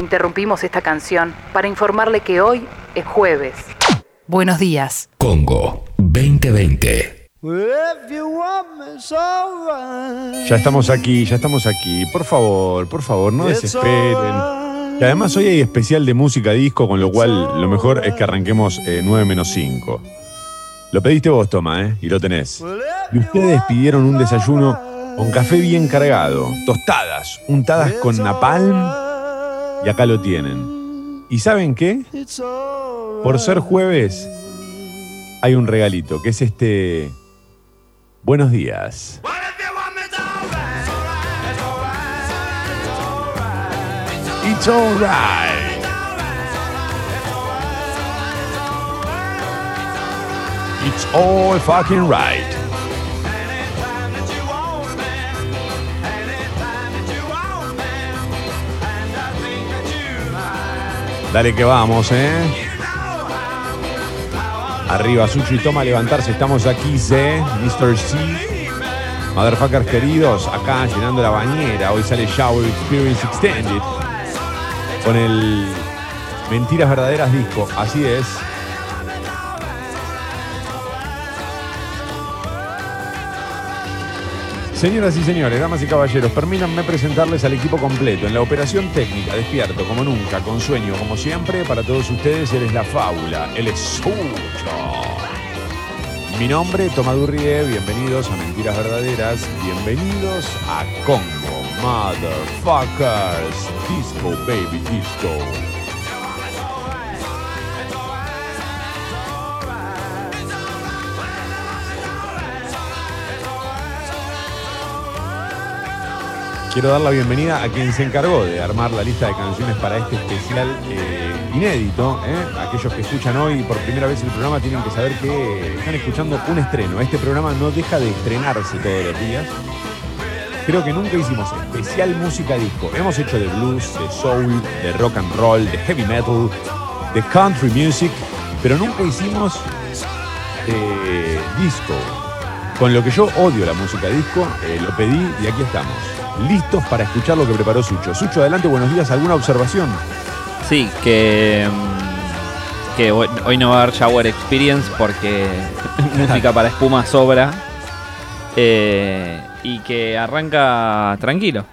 Interrumpimos esta canción para informarle que hoy es jueves. Buenos días. Congo 2020. Ya estamos aquí, ya estamos aquí. Por favor, por favor, no desesperen. Y además hoy hay especial de música disco, con lo cual lo mejor es que arranquemos eh, 9 menos 5. Lo pediste vos, Toma, ¿eh? Y lo tenés. Y ustedes pidieron un desayuno con café bien cargado, tostadas, untadas con napalm, y acá lo tienen. ¿Y saben qué? Por ser jueves, hay un regalito, que es este... Buenos días. It's alright. It's all fucking right. Dale que vamos, ¿eh? Arriba, Sucho y toma levantarse. Estamos aquí, ¿eh? Mr. C. Motherfuckers queridos, acá llenando la bañera. Hoy sale Shower Experience Extended. Con el Mentiras Verdaderas disco. Así es. Señoras y señores, damas y caballeros, permítanme presentarles al equipo completo. En la operación técnica, despierto como nunca, con sueño como siempre, para todos ustedes, él es la fábula, él es Sucho. Mi nombre, Tomadurrie, bienvenidos a Mentiras Verdaderas, bienvenidos a Congo, Motherfuckers, Disco Baby Disco. Quiero dar la bienvenida a quien se encargó de armar la lista de canciones para este especial eh, inédito. ¿eh? Aquellos que escuchan hoy por primera vez el programa tienen que saber que están escuchando un estreno. Este programa no deja de estrenarse todos los días. Creo que nunca hicimos especial música disco. Hemos hecho de blues, de soul, de rock and roll, de heavy metal, de country music, pero nunca hicimos eh, disco. Con lo que yo odio la música disco, lo pedí y aquí estamos listos para escuchar lo que preparó Sucho. Sucho, adelante, buenos días. ¿Alguna observación? Sí, que, mm, que hoy hoy no va a haber Shower Experience porque música para espuma sobra. Eh, y que arranca tranquilo.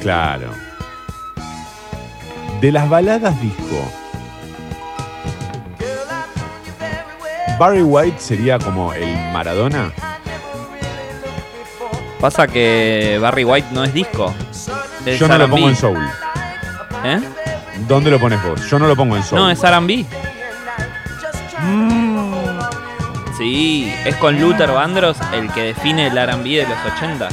Claro. De las baladas disco. Barry White sería como el Maradona. Pasa que Barry White no es disco. es Yo no lo pongo en soul. ¿Eh? ¿Dónde lo pones vos? Yo no lo pongo en soul. No, es RB. Sí, es con Luther Vandross el que define el RB de los 80.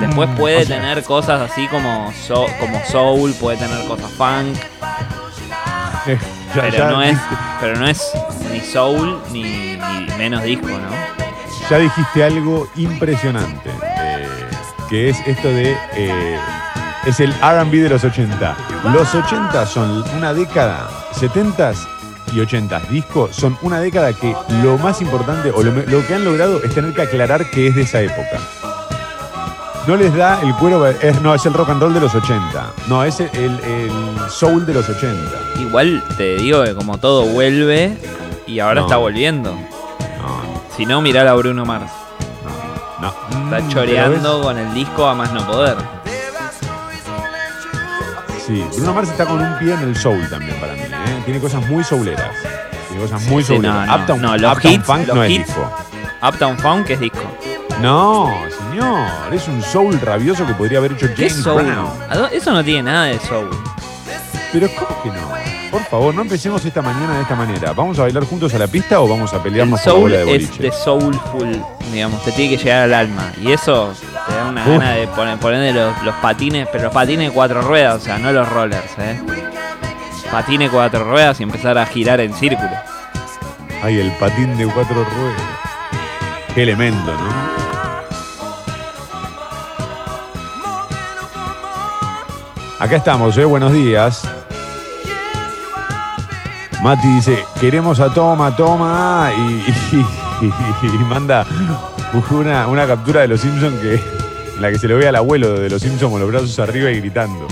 Después puede O sea- tener cosas así como, so- como soul, puede tener cosas funk, ya- pero ya no es, pero no es ni soul ni, ni menos disco, ¿no? Ya dijiste algo impresionante, eh, que es esto de... eh, es el RB de los 80. Los 80 son una década, 70s y 80s disco son una década que lo más importante o lo, que han logrado es tener que aclarar que es de esa época. No les da el cuero, es, no, es el rock and roll de los 80. No, es el, el- el soul de los 80. Igual te digo que como todo vuelve y ahora No. está volviendo. Si no, mirá a Bruno Mars. no, no. Está Mm, choreando con el disco a más no poder. es- sí, Bruno Mars está con un pie en el soul también para mí. ¿eh? Tiene cosas muy souleras. Tiene cosas muy Sí, souleras. no, no, Uptown, no, los Uptown hits- Funk los no es hits- disco. Uptown Funk es disco. No, señor. Es un soul rabioso que podría haber hecho ¿Qué James? Brown. ¿A dó- Eso no tiene nada de soul. Pero ¿cómo que no? Por favor, no empecemos esta mañana de esta manera. ¿Vamos a bailar juntos a la pista o vamos a El pelearnos por la soul bola de es boliche? de soulful, digamos, te tiene que llegar al alma. Y eso te da una Uf. gana de poner, ponerle los, los patines, pero los patines de cuatro ruedas, o sea, no los rollers, ¿eh? Patines cuatro ruedas y empezar a girar en círculo. Ay, el patín de cuatro ruedas. Qué elemento, ¿no? Acá estamos, ¿eh? Buenos días. Mati dice, queremos a Toma, Toma, y, y- y manda una, una captura de los Simpsons que en la que se lo ve al abuelo de los Simpsons con los brazos arriba y gritando.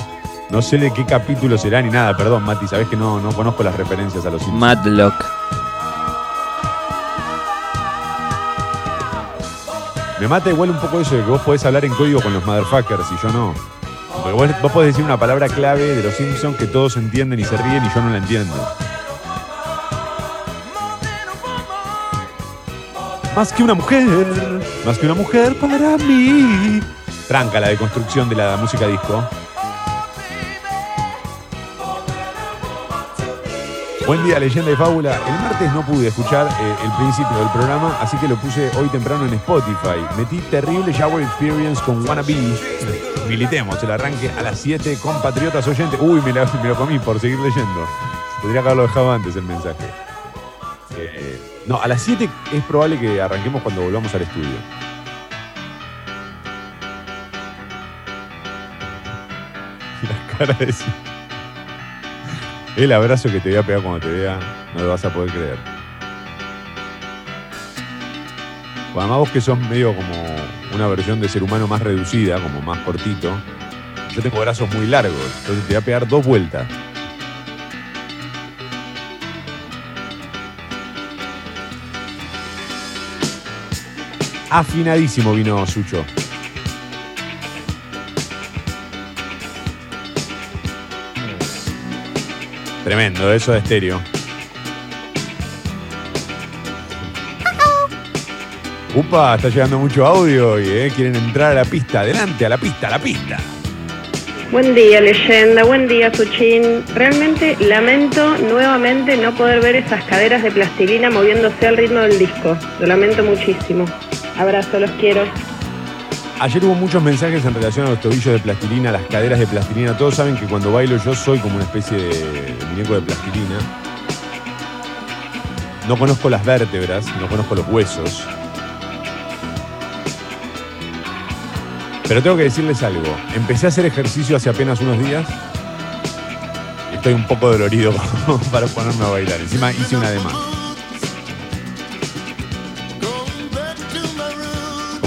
No sé de qué capítulo será ni nada, perdón, Mati, sabés que no, no conozco las referencias a los Simpsons. Matlock. Me mata igual un poco eso de que vos podés hablar en código con los motherfuckers y yo no. Porque vos, vos podés decir una palabra clave de los Simpsons que todos entienden y se ríen y yo no la entiendo. Más que una mujer, más que una mujer para mí. Tranca la deconstrucción de la música disco. Buen día, leyenda y fábula. El martes no pude escuchar eh, el principio del programa, así que lo puse hoy temprano en Spotify. Metí terrible Shower Experience con Wannabe. Militemos el arranque a las 7 con Patriotas Oyentes. Uy, me lo comí por seguir leyendo. Tendría que haberlo dejado antes el mensaje. Eh, no, a las 7 es probable que arranquemos cuando volvamos al estudio. La cara de... El abrazo que te voy a pegar cuando te vea, no lo vas a poder creer. Además vos que sos medio como una versión de ser humano más reducida, como más cortito, yo tengo brazos muy largos, entonces te voy a pegar dos vueltas. Afinadísimo vino Sucho. Tremendo, eso de estéreo. Upa, está llegando mucho audio hoy, ¿eh? Quieren entrar a la pista. Adelante, a la pista, a la pista. Buen día, leyenda. Buen día, Suchin. Realmente lamento nuevamente no poder ver esas caderas de plastilina moviéndose al ritmo del disco. Lo lamento muchísimo. Abrazo, los quiero. Ayer hubo muchos mensajes en relación a los tobillos de plastilina, las caderas de plastilina. Todos saben que cuando bailo yo soy como una especie de muñeco de plastilina. No conozco las vértebras, no conozco los huesos. Pero tengo que decirles algo. Empecé a hacer ejercicio hace apenas unos días. Estoy un poco dolorido para ponerme a bailar. Encima hice una de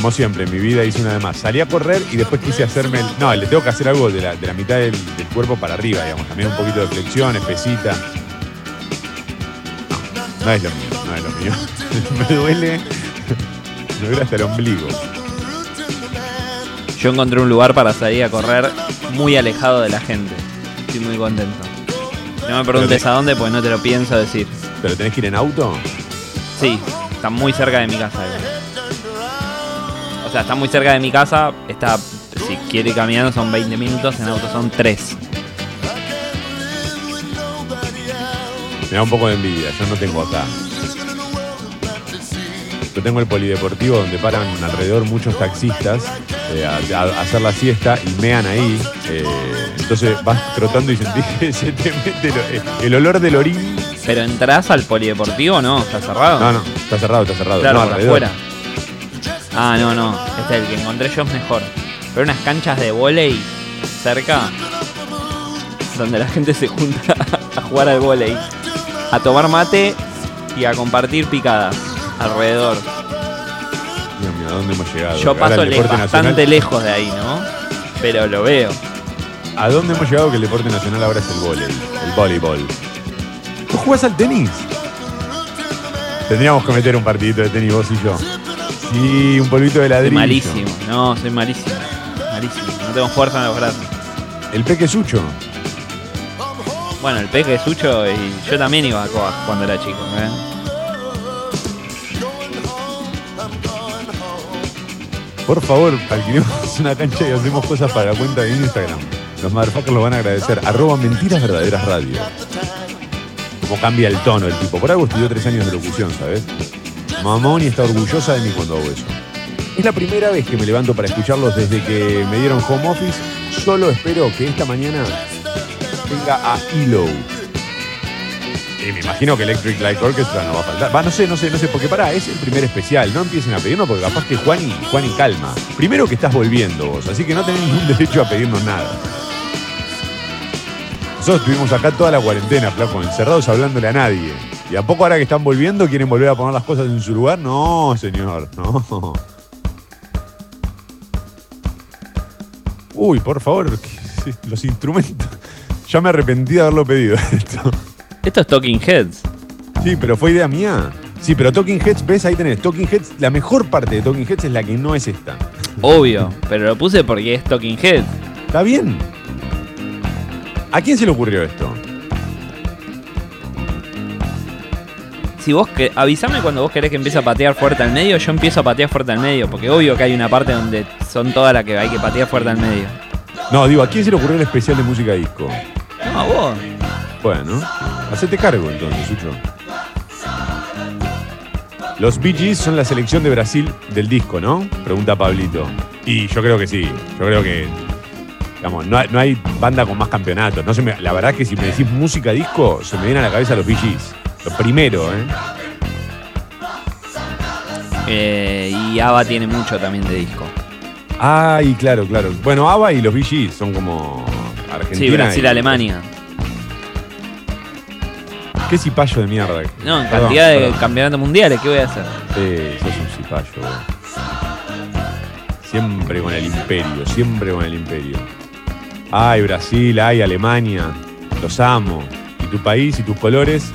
Como siempre, en mi vida hice una de más. Salí a correr y después quise hacerme el. No, le tengo que hacer algo de la, de la mitad del, del cuerpo para arriba, digamos. También un poquito de flexión, espesita. No, no es lo mío, no es lo mío. me duele. Me duele hasta el ombligo. Yo encontré un lugar para salir a correr muy alejado de la gente. Estoy muy contento. No me preguntes a dónde, porque no te lo pienso decir. ¿Pero tenés que ir en auto? Sí, está muy cerca de mi casa. igual. O sea, está muy cerca de mi casa. Está, si quiere ir caminando son 20 minutos, en auto son 3. Me da un poco de envidia, yo no tengo acá. Yo tengo el polideportivo donde paran alrededor muchos taxistas eh, a, hacer la siesta y mean ahí. eh, entonces vas trotando y sentís que se te mete eh, el olor del orín. Pero entras al polideportivo no, está cerrado. No, no, está cerrado, está cerrado. Claro, no, alrededor. afuera. Ah, no, no. Este el que encontré yo es mejor. Pero unas canchas de volei cerca donde la gente se junta a jugar al volei, a tomar mate y a compartir picadas alrededor. Dios mío, ¿a dónde hemos llegado? Yo Ahora paso el deporte bastante nacional- lejos de ahí, ¿no? Pero lo veo. ¿A dónde hemos llegado que el deporte nacional ahora es el vóley? El voleibol. ¿Vos jugás al tenis? Tendríamos que meter un partidito de tenis vos y yo. Sí, un polvito de Soy ladrillo. malísimo. No, soy malísimo. Malísimo. No tengo fuerza en los brazos. El peque sucho. Bueno, el peque sucho y yo también iba a Coa cuando era chico, ¿eh? Por favor, alquilemos una cancha y hacemos cosas para la cuenta de Instagram. Los motherfuckers lo van a agradecer. Arroba mentiras verdaderas radio. Cómo cambia el tono el tipo. Por algo estudió tres años de locución, ¿sabes? Mamón y está orgullosa de mí cuando hago eso. Es la primera vez que me levanto para escucharlos desde que me dieron home office. Solo espero que esta mañana tenga a ELO. Y me imagino que Electric Light Orchestra no va a faltar. Va, no sé, no sé, no sé, porque pará, es el primer especial. No empiecen a pedirnos porque capaz que Juan y, Juan y calma. Primero que estás volviendo vos, así que no tenés ningún derecho a pedirnos nada. Nosotros estuvimos acá toda la cuarentena, flaco, encerrados hablándole a nadie. Y a poco ahora que están volviendo, quieren volver a poner las cosas en su lugar. No, señor, no. Uy, por favor, los instrumentos. Ya me arrepentí de haberlo pedido esto. Esto es Talking Heads. Sí, pero fue idea mía. Sí, pero Talking Heads, ves, ahí tenés. Talking Heads, la mejor parte de Talking Heads es la que no es esta. Obvio, pero lo puse porque es Talking Heads. ¿Está bien? ¿A quién se le ocurrió esto? Si vos que, avísame cuando vos querés que empiece a patear fuerte al medio, yo empiezo a patear fuerte al medio, porque obvio que hay una parte donde son todas las que hay que patear fuerte al medio. No, digo, ¿a quién se le ocurrió el especial de música disco? No, a vos. Bueno, hacete cargo entonces, Sucho. Los Bee Gees son la selección de Brasil del disco, ¿no? Pregunta Pablito. Y yo creo que sí. Yo creo que. Digamos, no hay, no hay banda con más campeonatos. No se me- la verdad es que si me decís música disco, se me viene a la cabeza los Bee Gees. Lo primero, ¿eh? Eh, y ABBA tiene mucho también de disco. Ay, claro, claro. Bueno, ABBA y los Gees son como Argentina. Sí, Brasil, y- Alemania. Qué cipayo de mierda. No, en Perdón, cantidad de perdón. campeonatos mundiales, ¿qué voy a hacer? Sí, sos un cipayo, vos. Siempre con el imperio, siempre con el imperio. Ay, Brasil, ay, Alemania. Los amo. Y tu país y tus colores.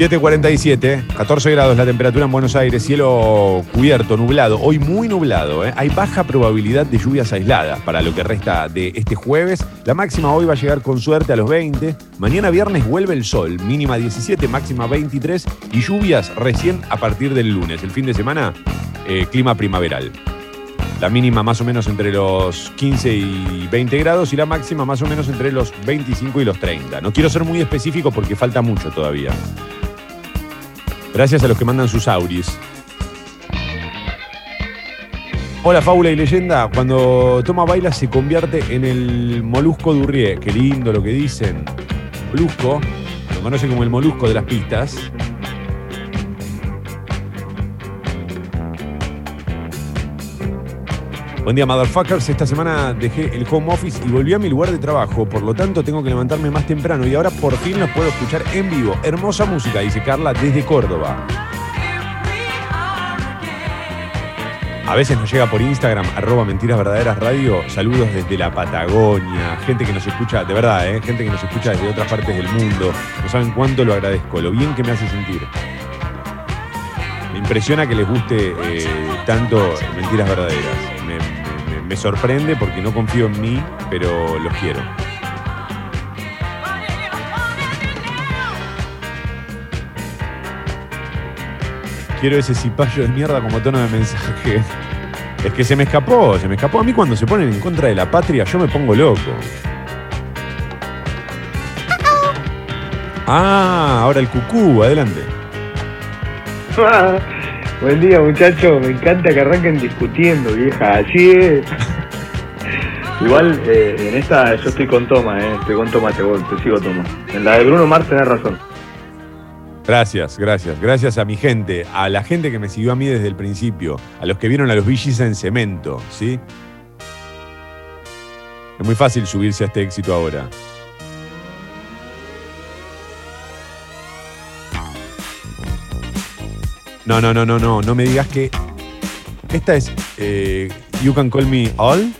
7.47, 14 grados la temperatura en Buenos Aires, cielo cubierto, nublado, hoy muy nublado. ¿eh? Hay baja probabilidad de lluvias aisladas para lo que resta de este jueves. La máxima hoy va a llegar con suerte a los 20. Mañana viernes vuelve el sol, mínima 17, máxima 23 y lluvias recién a partir del lunes. El fin de semana, eh, clima primaveral. La mínima más o menos entre los 15 y 20 grados y la máxima más o menos entre los 25 y los 30. No quiero ser muy específico porque falta mucho todavía. Gracias a los que mandan sus auris. Hola, fábula y leyenda. Cuando toma baila se convierte en el molusco Durrié. Qué lindo lo que dicen. Molusco, lo conocen como el molusco de las pistas. Buen día, motherfuckers. Esta semana dejé el home office y volví a mi lugar de trabajo. Por lo tanto, tengo que levantarme más temprano y ahora por fin los puedo escuchar en vivo. Hermosa música, dice Carla, desde Córdoba. A veces nos llega por Instagram, arroba mentiras radio, saludos desde la Patagonia, gente que nos escucha, de verdad, ¿eh? gente que nos escucha desde otras partes del mundo. No saben cuánto lo agradezco, lo bien que me hace sentir. Me impresiona que les guste eh, tanto mentiras verdaderas. Me, sorprende porque no confío en mí, pero los quiero. Quiero ese cipayo de mierda como tono de mensaje. Es que se me escapó, se me escapó. A mí cuando se ponen en contra de la patria, yo me pongo loco. Ah, ahora el cucú, adelante. Buen día muchachos, me encanta que arranquen discutiendo, vieja, así es. Igual eh, en esta yo estoy con Toma, eh. estoy con Toma, te, voy- te sigo Toma. En la de Bruno Mars tenés razón. Gracias, gracias. Gracias a mi gente, a la gente que me siguió a mí desde el principio, a los que vieron a los VGs en cemento, ¿sí? Es muy fácil subirse a este éxito ahora. No, no, no, no, no, no me digas que esta es eh, You Can Call Me All.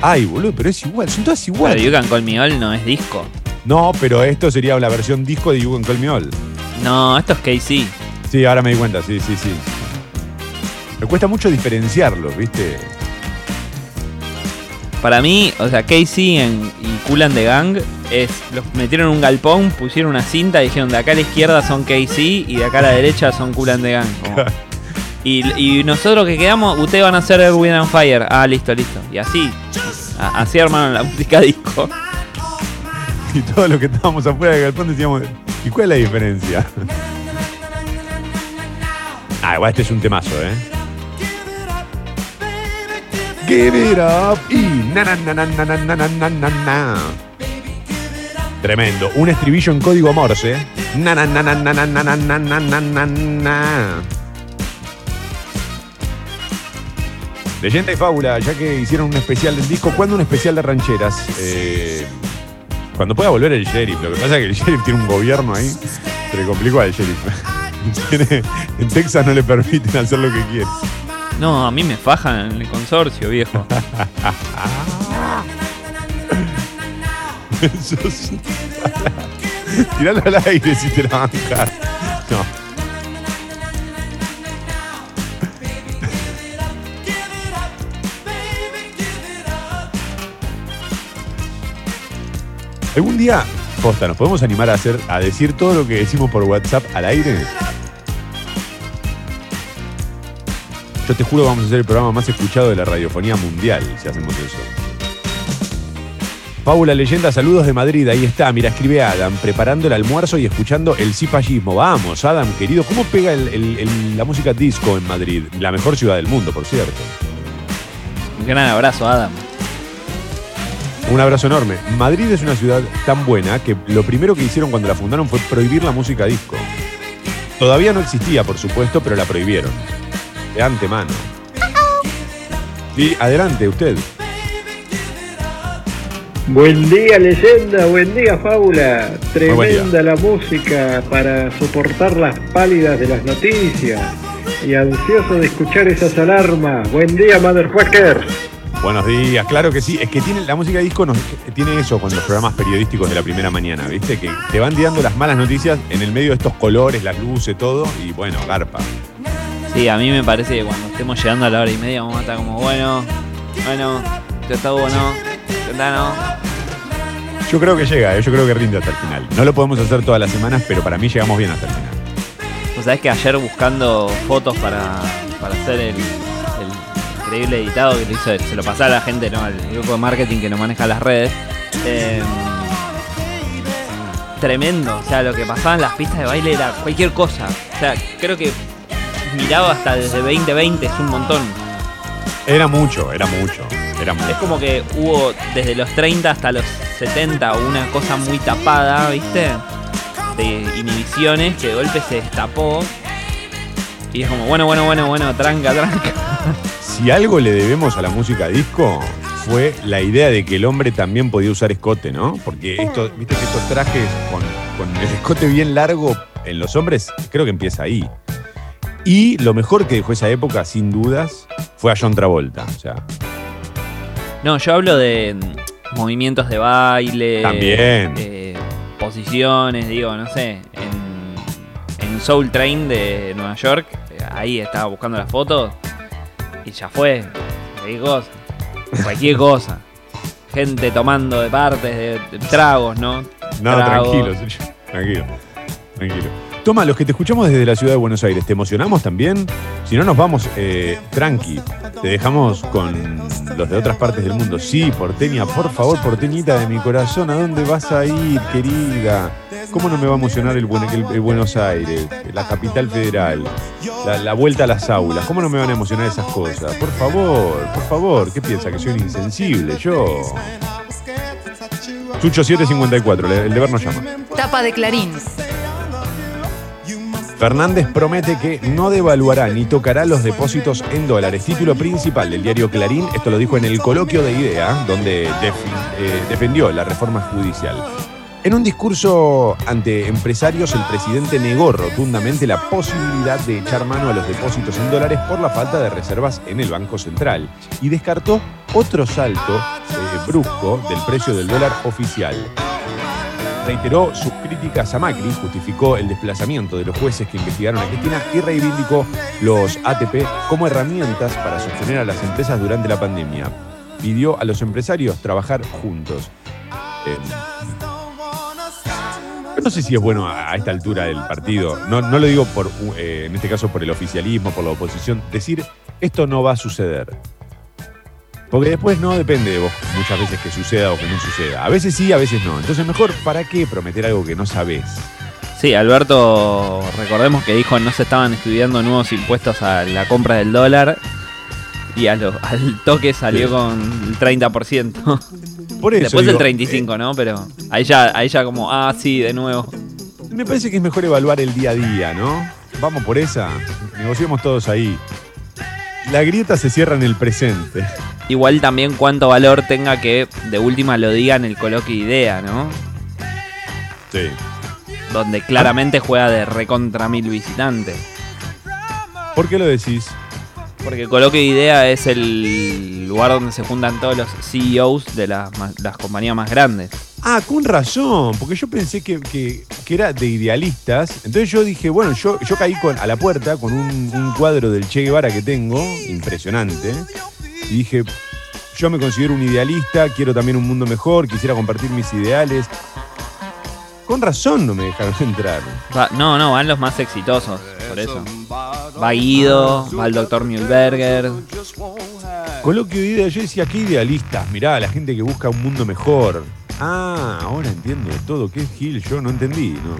Ay, boludo, pero es igual, son todas Pero iguales. You Can Call Me All no es disco. No, pero esto sería la versión disco de You Can Call Me All. No, esto es KC. Sí, ahora me di cuenta, sí, sí, sí. Me cuesta mucho diferenciarlos, ¿viste? Para mí, o sea, Casey en, y Kulan de Gang es. Los metieron en un galpón, pusieron una cinta y dijeron de acá a la izquierda son Casey y de acá a la derecha son Kulan de Gang. como- y, y nosotros que quedamos, ustedes van a hacer Air, Wind and Fire. Ah, listo, listo. Y así. a- así armaron la música disco. Y todos los que estábamos afuera del galpón decíamos, ¿y cuál es la diferencia? ah, igual este es un temazo, ¿eh? Give it up y na na na na na na na na na na. Tremendo. Un estribillo en código Morse. Na na na na na na na na na na na. Leyenda y fábula, ya que hicieron un especial del disco, ¿cuándo un especial de rancheras? Eh, cuando pueda volver el sheriff. Lo que pasa es que el sheriff tiene un gobierno ahí. Se le complicó al sheriff. En Texas no le permiten hacer lo que quiere. No, a mí me fajan en el consorcio, viejo. Sos- Tiralo al aire si te la bancas. No. ¿Algún día, posta, nos podemos animar a hacer, a decir todo lo que decimos por WhatsApp al aire? Yo te juro vamos a hacer el programa más escuchado de la radiofonía mundial si hacemos eso. Paula Leyenda, saludos de Madrid. Ahí está, mira, escribe Adam, preparando el almuerzo y escuchando el cipallismo. Vamos, Adam, querido, ¿cómo pega el- el- el- la música disco en Madrid? La mejor ciudad del mundo, por cierto. Un gran abrazo, Adam. Un abrazo enorme. Madrid es una ciudad tan buena que lo primero que hicieron cuando la fundaron fue prohibir la música disco. Todavía no existía, por supuesto, pero la prohibieron. De antemano. Y adelante, usted. Buen día, leyenda. Buen día, fábula. Tremenda la música para soportar las pálidas de las noticias. Y ansioso de escuchar esas alarmas. Buen día, motherfuckers. Buenos días, claro que sí. Es que tiene la música disco nos, tiene eso con los programas periodísticos de la primera mañana, ¿viste? Que te van dando las malas noticias en el medio de estos colores, las luces, todo, y bueno, garpa. Sí, a mí me parece que cuando estemos llegando a la hora y media vamos a estar como, bueno, bueno, ya está bueno, ya está no. Yo creo que llega, ¿eh? yo creo que rinde hasta el final. No lo podemos hacer todas las semanas, pero para mí llegamos bien hasta el final. Vos sabés que ayer buscando fotos para, para hacer el, el increíble editado que lo hizo, se lo pasaba a la gente, ¿no? Al grupo de marketing que nos maneja las redes. eh, tremendo, o sea, lo que pasaba en las pistas de baile era cualquier cosa. O sea, creo que miraba hasta desde 2020, es un montón. Era mucho, era mucho, era Es mucho. como que hubo desde los 30 hasta los 70 una cosa muy tapada, ¿viste? De inhibiciones que de golpe se destapó. Y es como, bueno, bueno, bueno, bueno, tranca, tranca. Si algo le debemos a la música disco fue la idea de que el hombre también podía usar escote, ¿no? Porque esto, viste que estos trajes con, con el escote bien largo en los hombres, creo que empieza ahí. Y lo mejor que dejó esa época, sin dudas, fue a John Travolta. O sea, No, yo hablo de mm, movimientos de baile. También. eh, posiciones, digo, no sé. En, en Soul Train de Nueva York, eh, ahí estaba buscando las fotos. Y ya fue. Cualquier cosa. Cualquier cosa. Gente tomando de partes, de, de tragos, ¿no? no, Tragos. tranquilo, tranquilo, tranquilo. Toma, los que te escuchamos desde la ciudad de Buenos Aires, ¿te emocionamos también? Si no nos vamos, eh, tranqui, te dejamos con los de otras partes del mundo. Sí, porteña, por favor, porteñita de mi corazón, ¿a dónde vas a ir, querida? ¿Cómo no me va a emocionar el, Buen- el- Buenos Aires, la capital federal, la, vuelta a las aulas? ¿Cómo no me van a emocionar esas cosas? Por favor, por favor, ¿qué piensa? ¿Que soy insensible? Yo... Chucho 754, el el deber nos llama. Tapa de Clarín. Fernández promete que no devaluará ni tocará los depósitos en dólares. Título principal del diario Clarín, esto lo dijo en el coloquio de idea, donde eh, defendió la reforma judicial. En un discurso ante empresarios, el presidente negó rotundamente la posibilidad de echar mano a los depósitos en dólares por la falta de reservas en el Banco Central y descartó otro salto eh, brusco del precio del dólar oficial reiteró sus críticas a Macri, justificó el desplazamiento de los jueces que investigaron a Cristina y reivindicó los ATP como herramientas para sostener a las empresas durante la pandemia. Pidió a los empresarios trabajar juntos. Eh, no sé si es bueno a a esta altura del partido, no, no lo digo por, eh, en este caso por el oficialismo, por la oposición, decir esto no va a suceder. Porque después no depende de vos muchas veces que suceda o que no suceda. A veces sí, a veces no. Entonces mejor, ¿para qué prometer algo que no sabés? Sí, Alberto, recordemos que dijo no se estaban estudiando nuevos impuestos a la compra del dólar y a lo- al toque salió Sí. con el 30%. Por eso. Después digo, el 35%, ¿no? Pero ahí ya, ahí ya como, ah, sí, de nuevo. eh, me parece que es mejor evaluar el día a día, ¿no? Vamos por esa. Negociemos todos ahí. La grieta se cierra en el presente. Igual también cuánto valor tenga que de última lo diga en el coloquio idea, ¿no? Sí. Donde claramente juega de recontra mil visitantes. ¿Por qué lo decís? Porque Coloquio Idea es el lugar donde se juntan todos los CEOs de las, las compañías más grandes. Ah, con razón, porque yo pensé que, que- que era de idealistas. Entonces yo dije, bueno, yo, yo caí con, a la puerta con un, un cuadro del Che Guevara que tengo, impresionante. Y dije, yo me considero un idealista, quiero también un mundo mejor, quisiera compartir mis ideales. Con razón no me dejaron entrar. Va- no, no, van los más exitosos, por eso. Va Guido, va el doctor Mühlberger. Coloquio de ideas, yo decía, qué idealistas, mirá, la gente que busca un mundo mejor. Ah, ahora entiendo todo, qué Gil, yo no entendí, ¿no?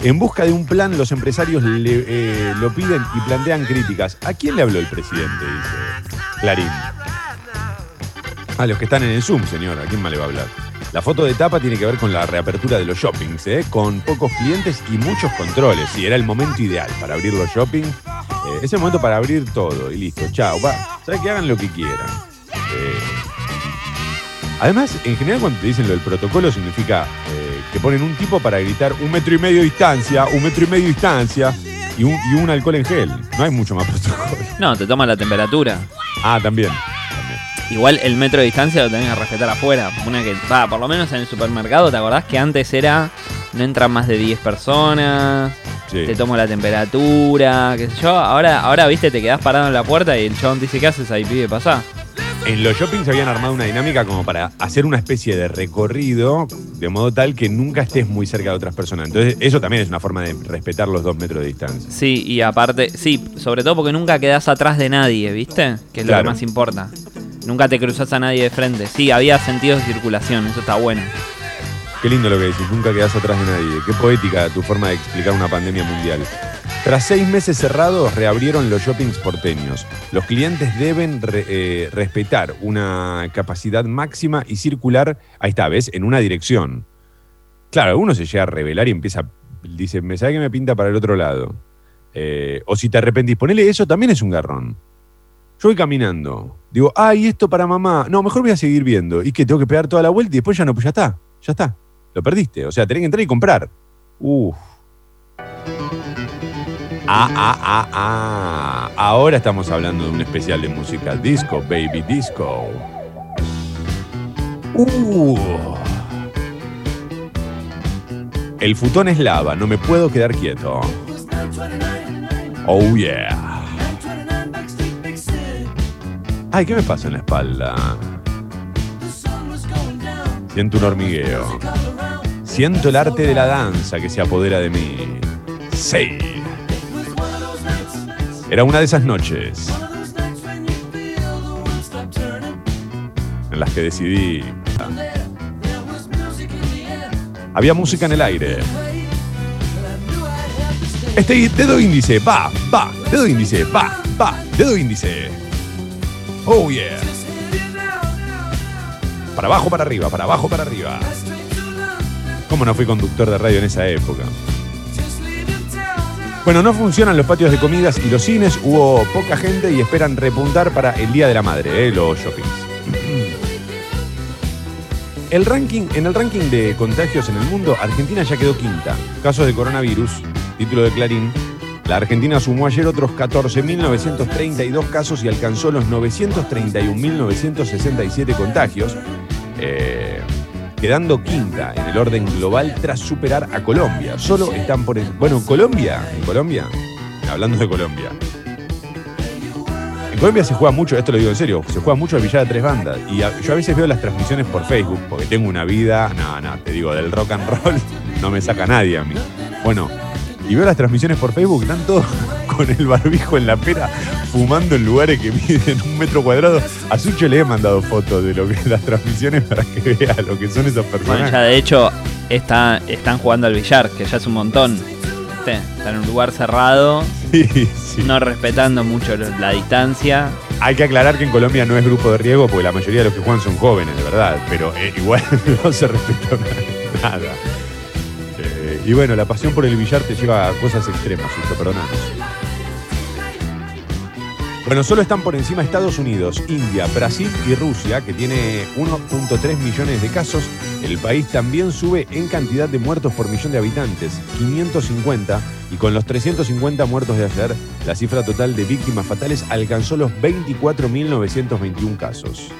En busca de un plan, los empresarios le- eh, lo piden y plantean críticas. ¿A quién le habló el presidente? Dice Clarín. A los que están en el Zoom, señor, ¿a quién más le va a hablar? La foto de tapa tiene que ver con la reapertura de los shoppings, ¿eh? con pocos clientes y muchos controles. Y era el momento ideal para abrir los shoppings. Eh, es el momento para abrir todo y listo. Chao, va. ¿Sabes que hagan lo que quieran? Eh, además, en general, cuando te dicen lo del protocolo, significa eh, que ponen un tipo para gritar un metro y medio de distancia, un metro y medio de distancia y un, y un alcohol en gel. No hay mucho más protocolo. No, te toman la temperatura. Ah, también. Igual el metro de distancia lo tenés que respetar afuera. Una que, va, por lo menos en el supermercado, ¿te acordás que antes era no entran más de 10 personas? Sí. Te tomo la temperatura, qué sé yo. Ahora, ahora viste, te quedás parado en la puerta y el chabón te dice, ¿qué haces ahí, pibe? Pasá. En los shoppings habían armado una dinámica como para hacer una especie de recorrido de modo tal que nunca estés muy cerca de otras personas. Entonces, eso también es una forma de respetar los dos metros de distancia. Sí, y aparte, sí, sobre todo porque nunca quedás atrás de nadie, ¿viste? Que es lo que más importa. Nunca te cruzas a nadie de frente. Sí, había sentidos de circulación, eso está bueno. Qué lindo lo que decís, nunca quedás atrás de nadie. Qué poética tu forma de explicar una pandemia mundial. Tras seis meses cerrados, reabrieron los shoppings porteños. Los clientes deben eh, respetar una capacidad máxima y circular, ahí está, ¿ves? En una dirección. Claro, uno se llega a revelar y empieza, dice, me sabe que me pinta para el otro lado. Eh, o si te arrepentís, ponele eso, también es un garrón. Yo voy caminando, digo, ay, esto para mamá. No, mejor voy a seguir viendo. Y que tengo que pegar toda la vuelta y después ya no, pues ya está, ya está. Lo perdiste. O sea, tenés que entrar y comprar. Uf. Ah, ah, ah, ah. Ahora estamos hablando de un especial de música disco, baby disco. Uh. El futón es lava, no me puedo quedar quieto. Oh yeah. Ay, ¿qué me pasa en la espalda? Siento un hormigueo. Siento el arte de la danza que se apodera de mí. Sí. Era una de esas noches en las que decidí. Había música en el aire. Este dedo índice, va, va, dedo índice, va, va, dedo índice. Oh yeah. Para abajo, para arriba, para abajo, para arriba. ¿Cómo no fui conductor de radio en esa época? Bueno, no funcionan los patios de comidas y los cines, hubo poca gente y esperan repuntar para el Día de la Madre, ¿eh? los shoppings. El ranking, en el ranking de contagios en el mundo, Argentina ya quedó quinta. Casos de coronavirus, título de Clarín. La Argentina sumó ayer otros 14.932 casos y alcanzó los 931.967 contagios, eh, quedando quinta en el orden global tras superar a Colombia. Solo están por... el- bueno, Colombia, en Colombia, hablando de Colombia. En Colombia se juega mucho, esto lo digo en serio, se juega mucho al billar a tres bandas. Y yo a veces veo las transmisiones por Facebook, porque tengo una vida, no, no, te digo, del rock and roll no me saca nadie a mí. Bueno, y veo las transmisiones por Facebook, están todos con el barbijo en la pera, fumando en lugares que miden un metro cuadrado. A Sucho le he mandado fotos de lo que las transmisiones para que vea lo que son esos Bueno, personajes. ya de hecho está, están jugando al billar, que ya es un montón. Están en un lugar cerrado, Sí, sí. no respetando mucho la distancia. Hay que aclarar que en Colombia no es grupo de riesgo porque la mayoría de los que juegan son jóvenes, de verdad. Pero eh, igual no se respeta nada. Y bueno, la pasión por el billar te lleva a cosas extremas, Sucho, perdonanos. Bueno, solo están por encima Estados Unidos, India, Brasil y Rusia, que tiene 1.3 millones de casos. El país también sube en cantidad de muertos por millón de habitantes, 550, y con los 350 muertos de ayer, la cifra total de víctimas fatales alcanzó los 24.921 casos.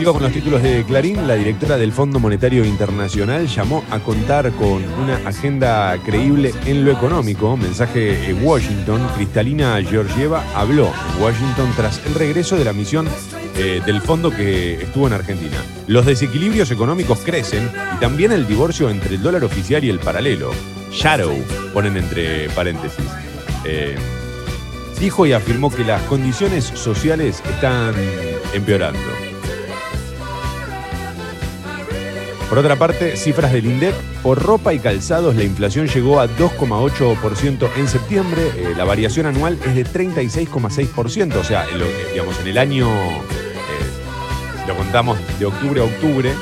Sigo con los títulos de Clarín. La directora del Fondo Monetario Internacional llamó a contar con una agenda creíble en lo económico. Mensaje en Washington. Cristalina Georgieva habló en Washington tras el regreso de la misión eh, del fondo que estuvo en Argentina. Los desequilibrios económicos crecen y también el divorcio entre el dólar oficial y el paralelo. Shadow, ponen entre paréntesis. Eh, dijo y afirmó que las condiciones sociales están empeorando. Por otra parte, cifras del INDEC, por ropa y calzados la inflación llegó a 2,8% en septiembre, eh, la variación anual es de 36,6%, o sea, en, que, digamos, en el año, eh, lo contamos de octubre a octubre,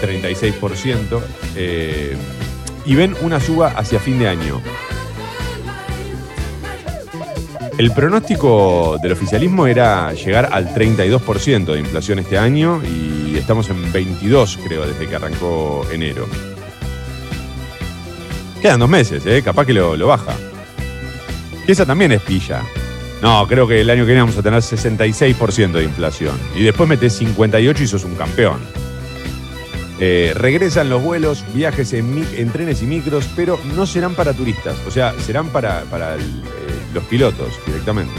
36%, eh, y ven una suba hacia fin de año. El pronóstico del oficialismo era llegar al 32% de inflación este año y estamos en 22, creo, desde que arrancó enero. Quedan dos meses, ¿eh? capaz que lo, baja. Y esa también es pilla. No, creo que el año que viene vamos a tener 66% de inflación. Y después metes 58 y sos un campeón. Eh, regresan los vuelos, viajes en, en trenes y micros, pero no serán para turistas, o sea, serán para, para el, los pilotos directamente.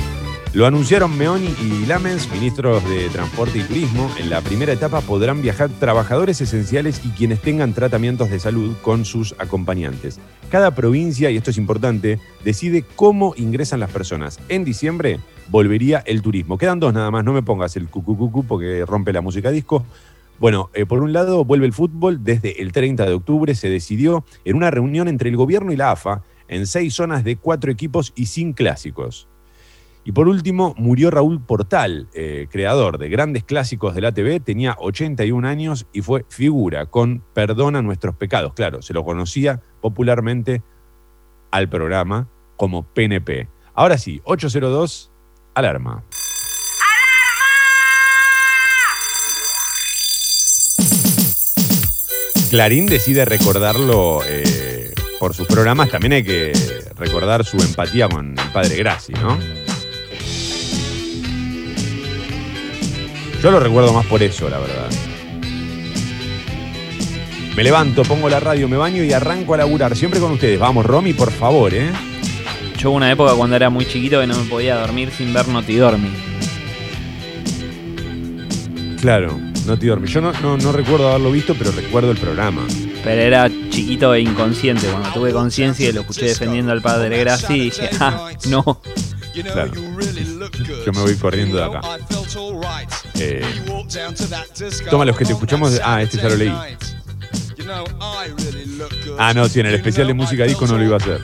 Lo anunciaron Meoni y Lamens, ministros de Transporte y Turismo. En la primera etapa podrán viajar trabajadores esenciales y quienes tengan tratamientos de salud con sus acompañantes. Cada provincia, y esto es importante, decide cómo ingresan las personas. En diciembre volvería el turismo. Quedan dos nada más, no me pongas el cucucucu porque rompe la música disco. Bueno, eh, por un lado vuelve el fútbol. Desde el 30 de octubre se decidió en una reunión entre el gobierno y la AFA en seis zonas de cuatro equipos y sin clásicos. Y por último, murió Raúl Portal, eh, creador de grandes clásicos de la TV, tenía 81 años y fue figura con Perdona nuestros pecados. Claro, se lo conocía popularmente al programa como PNP. Ahora sí, 802, alarma. Clarín decide recordarlo eh, por sus programas. También hay que recordar su empatía con el padre Graci, ¿no? Yo lo recuerdo más por eso, la verdad. Me levanto, pongo la radio, me baño y arranco a laburar. Siempre con ustedes. Vamos, Romy, por favor, ¿eh? Yo hubo una época cuando era muy chiquito que no me podía dormir sin ver Notidormi. Claro, no te dormí. Yo no, no, no recuerdo haberlo visto, pero recuerdo el programa. Pero era chiquito e inconsciente. Cuando tuve conciencia y lo escuché defendiendo al padre Graci, dije, ah, no. Claro. Yo me voy corriendo de acá. Eh, toma los que te escuchamos. Ah, este ya lo leí. Ah, no, sí, en el especial de música disco no lo iba a hacer.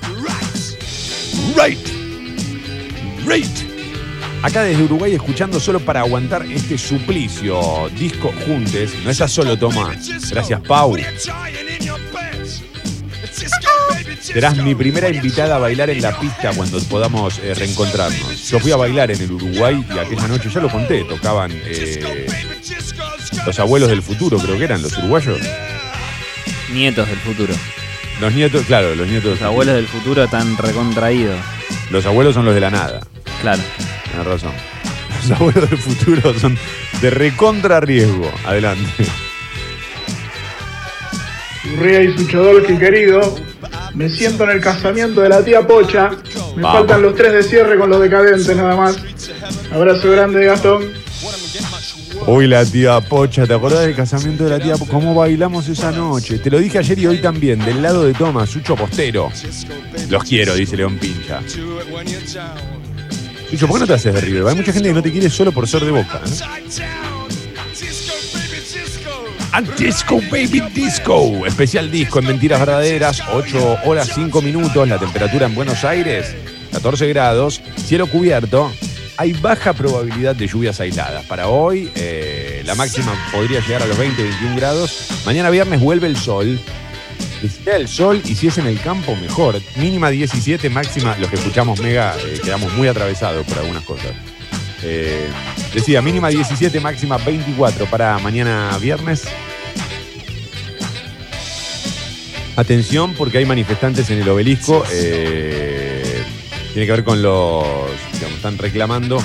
Right. Right. Acá desde Uruguay escuchando solo para aguantar este suplicio. Disco Juntes. No estás solo, toma. Gracias, Pau. Serás mi primera invitada a bailar en la pista cuando podamos eh, reencontrarnos. Yo fui a bailar en el Uruguay y aquella noche, ya lo conté, tocaban eh, los abuelos del futuro, creo que eran los uruguayos. Nietos del futuro. Los nietos, claro, los nietos. Los abuelos del futuro tan recontraídos. Los abuelos son los de la nada. Claro. Tienes razón. Los abuelos del futuro son de recontra riesgo. Adelante. Urrea y su querido, me siento en el casamiento de la tía Pocha. Me Vamos. faltan los tres de cierre con los decadentes nada más. Abrazo grande, Gastón. Hoy la tía Pocha, ¿te acordás del casamiento de la tía Pocha? ¿Cómo bailamos esa noche? Te lo dije ayer y hoy también, del lado de Tomás, Sucho Postero. Los quiero, dice León Pincha. Sucho, ¿por qué no te haces de River? Hay mucha gente que no te quiere solo por ser de boca. ¿eh? And Disco Baby Disco, especial disco en Mentiras Verdaderas, 8 horas 5 minutos, la temperatura en Buenos Aires, 14 grados, cielo cubierto, hay baja probabilidad de lluvias aisladas. Para hoy, eh, la máxima podría llegar a los 20, 21 grados. Mañana viernes vuelve el sol Que sea el sol y si es en el campo, mejor. Mínima 17, máxima. Los que escuchamos mega eh, quedamos muy atravesados por algunas cosas. Eh, decía, mínima 17, máxima 24 para mañana viernes. Atención porque hay manifestantes en el obelisco. eh, tiene que ver con los, digamos, están reclamando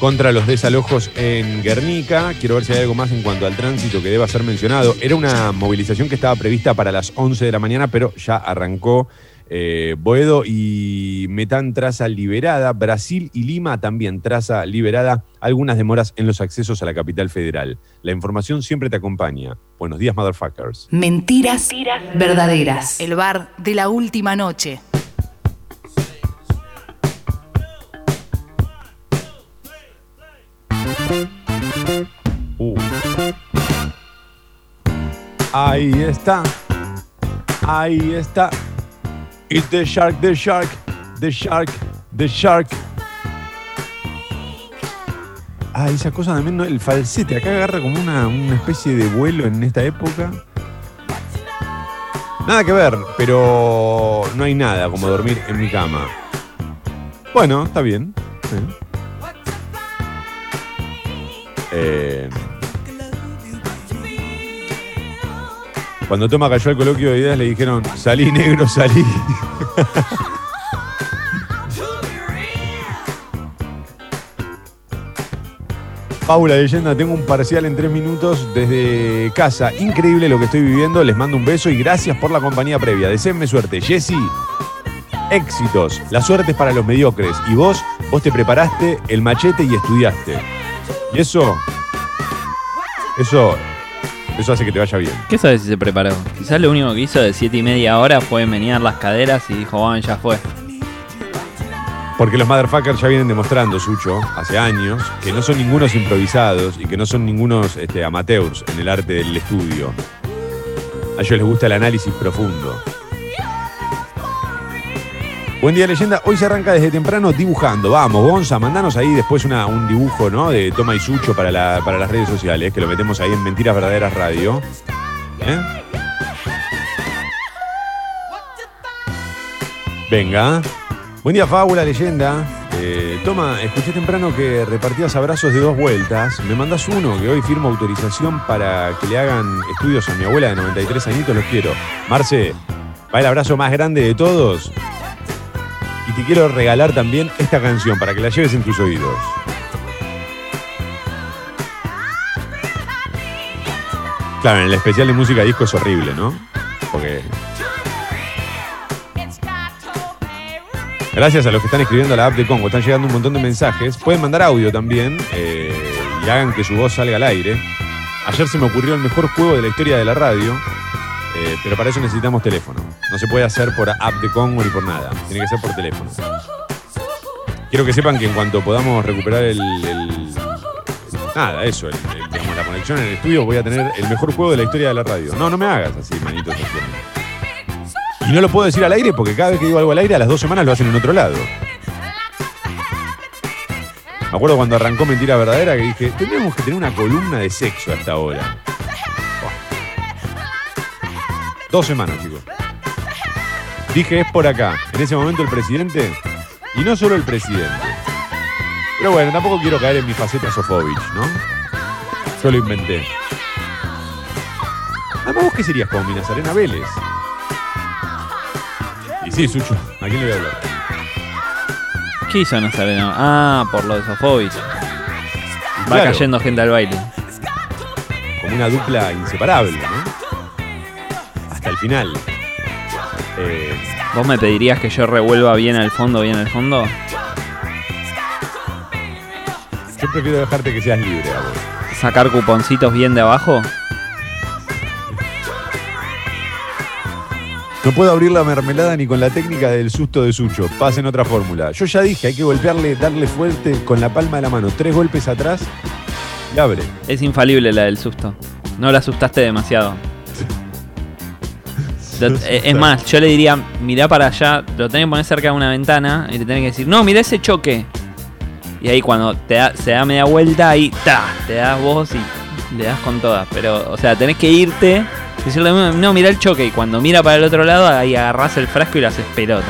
contra los desalojos en Guernica. Quiero ver si hay algo más en cuanto al tránsito que deba ser mencionado. Era una movilización que estaba prevista para las 11 de la mañana, pero ya arrancó. Eh, Boedo y Metán traza liberada, Brasil y Lima también traza liberada, algunas demoras en los accesos a la capital federal. La información siempre te acompaña. Buenos días, motherfuckers. Mentiras, verdaderas. El bar de la última noche. Uh. Ahí está. Ahí está. It's the shark, the shark, the shark, the shark. Ah, esa cosa también, ¿no? el falsete. Acá agarra como una, una especie de vuelo en esta época. Nada que ver, pero no hay nada como dormir en mi cama. Bueno, está bien. Eh, cuando Toma cayó al coloquio de ideas le dijeron, salí negro, salí. Paula Leyenda, tengo un parcial en tres minutos desde casa. Increíble lo que estoy viviendo. Les mando un beso y gracias por la compañía previa. Deseenme suerte. Jessy, éxitos. La suerte es para los mediocres. Y vos, vos te preparaste el machete y estudiaste. Y eso, eso, eso hace que te vaya bien. ¿Qué sabes si se preparó? Quizás lo único que hizo de 7 y media hora fue menear las caderas y dijo, bueno, ya fue. Porque los motherfuckers ya vienen demostrando, Sucho, hace años, que no son ningunos improvisados y que no son ningunos este, amateurs en el arte del estudio. A ellos les gusta el análisis profundo. Buen día, leyenda. Hoy se arranca desde temprano dibujando. Vamos, Gonza, mandanos ahí después un dibujo, ¿no? De Toma y Sucho para, la- para las redes sociales, que lo metemos ahí en Mentiras Verdaderas Radio. ¿Eh? Venga. Buen día, Fábula, leyenda. Eh, toma, escuché temprano que repartías abrazos de dos vueltas. Me mandás uno, que hoy firmo autorización para que le hagan estudios a mi abuela de 93 añitos. Los quiero. Marce, va el abrazo más grande de todos. Te quiero regalar también esta canción para que la lleves en tus oídos. Claro, en el especial de música disco es horrible, ¿no? Porque Gracias a los que están escribiendo a la app de Congo, están llegando un montón de mensajes. Pueden mandar audio también eh, y hagan que su voz salga al aire. Ayer se me ocurrió el mejor juego de la historia de la radio, eh, pero para eso necesitamos teléfono. No se puede hacer por app de Congo ni por nada, tiene que ser por teléfono. Quiero que sepan que en cuanto podamos recuperar el. nada, eso, el- digamos, la conexión en el estudio, voy a tener el mejor juego de la historia de la radio. No, no me hagas así, manito. Y no lo puedo decir al aire porque cada vez que digo algo al aire, a las dos semanas lo hacen en otro lado. Me acuerdo cuando arrancó Mentira Verdadera que dije, tendríamos que tener una columna de sexo hasta ahora. Dos semanas, chicos. Dije, es por acá. En ese momento el presidente, y no solo el presidente. Pero bueno, tampoco quiero caer en mi faceta Sofovich, ¿no? Yo lo inventé. Además, ¿vos qué serías como mi Nazarena Vélez? Y sí, Sucho, ¿a quién le voy a hablar? ¿Qué hizo Nazareno? Ah, por lo de Sofovich. Va Claro. cayendo gente al baile. Como una dupla inseparable, final. Eh, ¿Vos me pedirías que yo revuelva bien al fondo, bien al fondo? yo prefiero dejarte que seas libre a vos. ¿Sacar cuponcitos bien de abajo? No puedo abrir la mermelada ni con la técnica del susto de Sucho. Pasen otra fórmula. Yo ya dije, hay que golpearle, darle fuerte con la palma de la mano. Tres golpes atrás y abre. Es infalible la del susto. No la asustaste demasiado. Lo- es más, yo le diría, mirá para allá, lo tenés que poner cerca de una ventana y le tenés que decir, no, mirá ese choque. Y ahí cuando te da- se da media vuelta, ahí ta, te das vos y le das con todas. Pero, o sea, tenés que irte, decirle, no, mira el choque. Y cuando mira para el otro lado, ahí agarrás el frasco y lo haces pelota.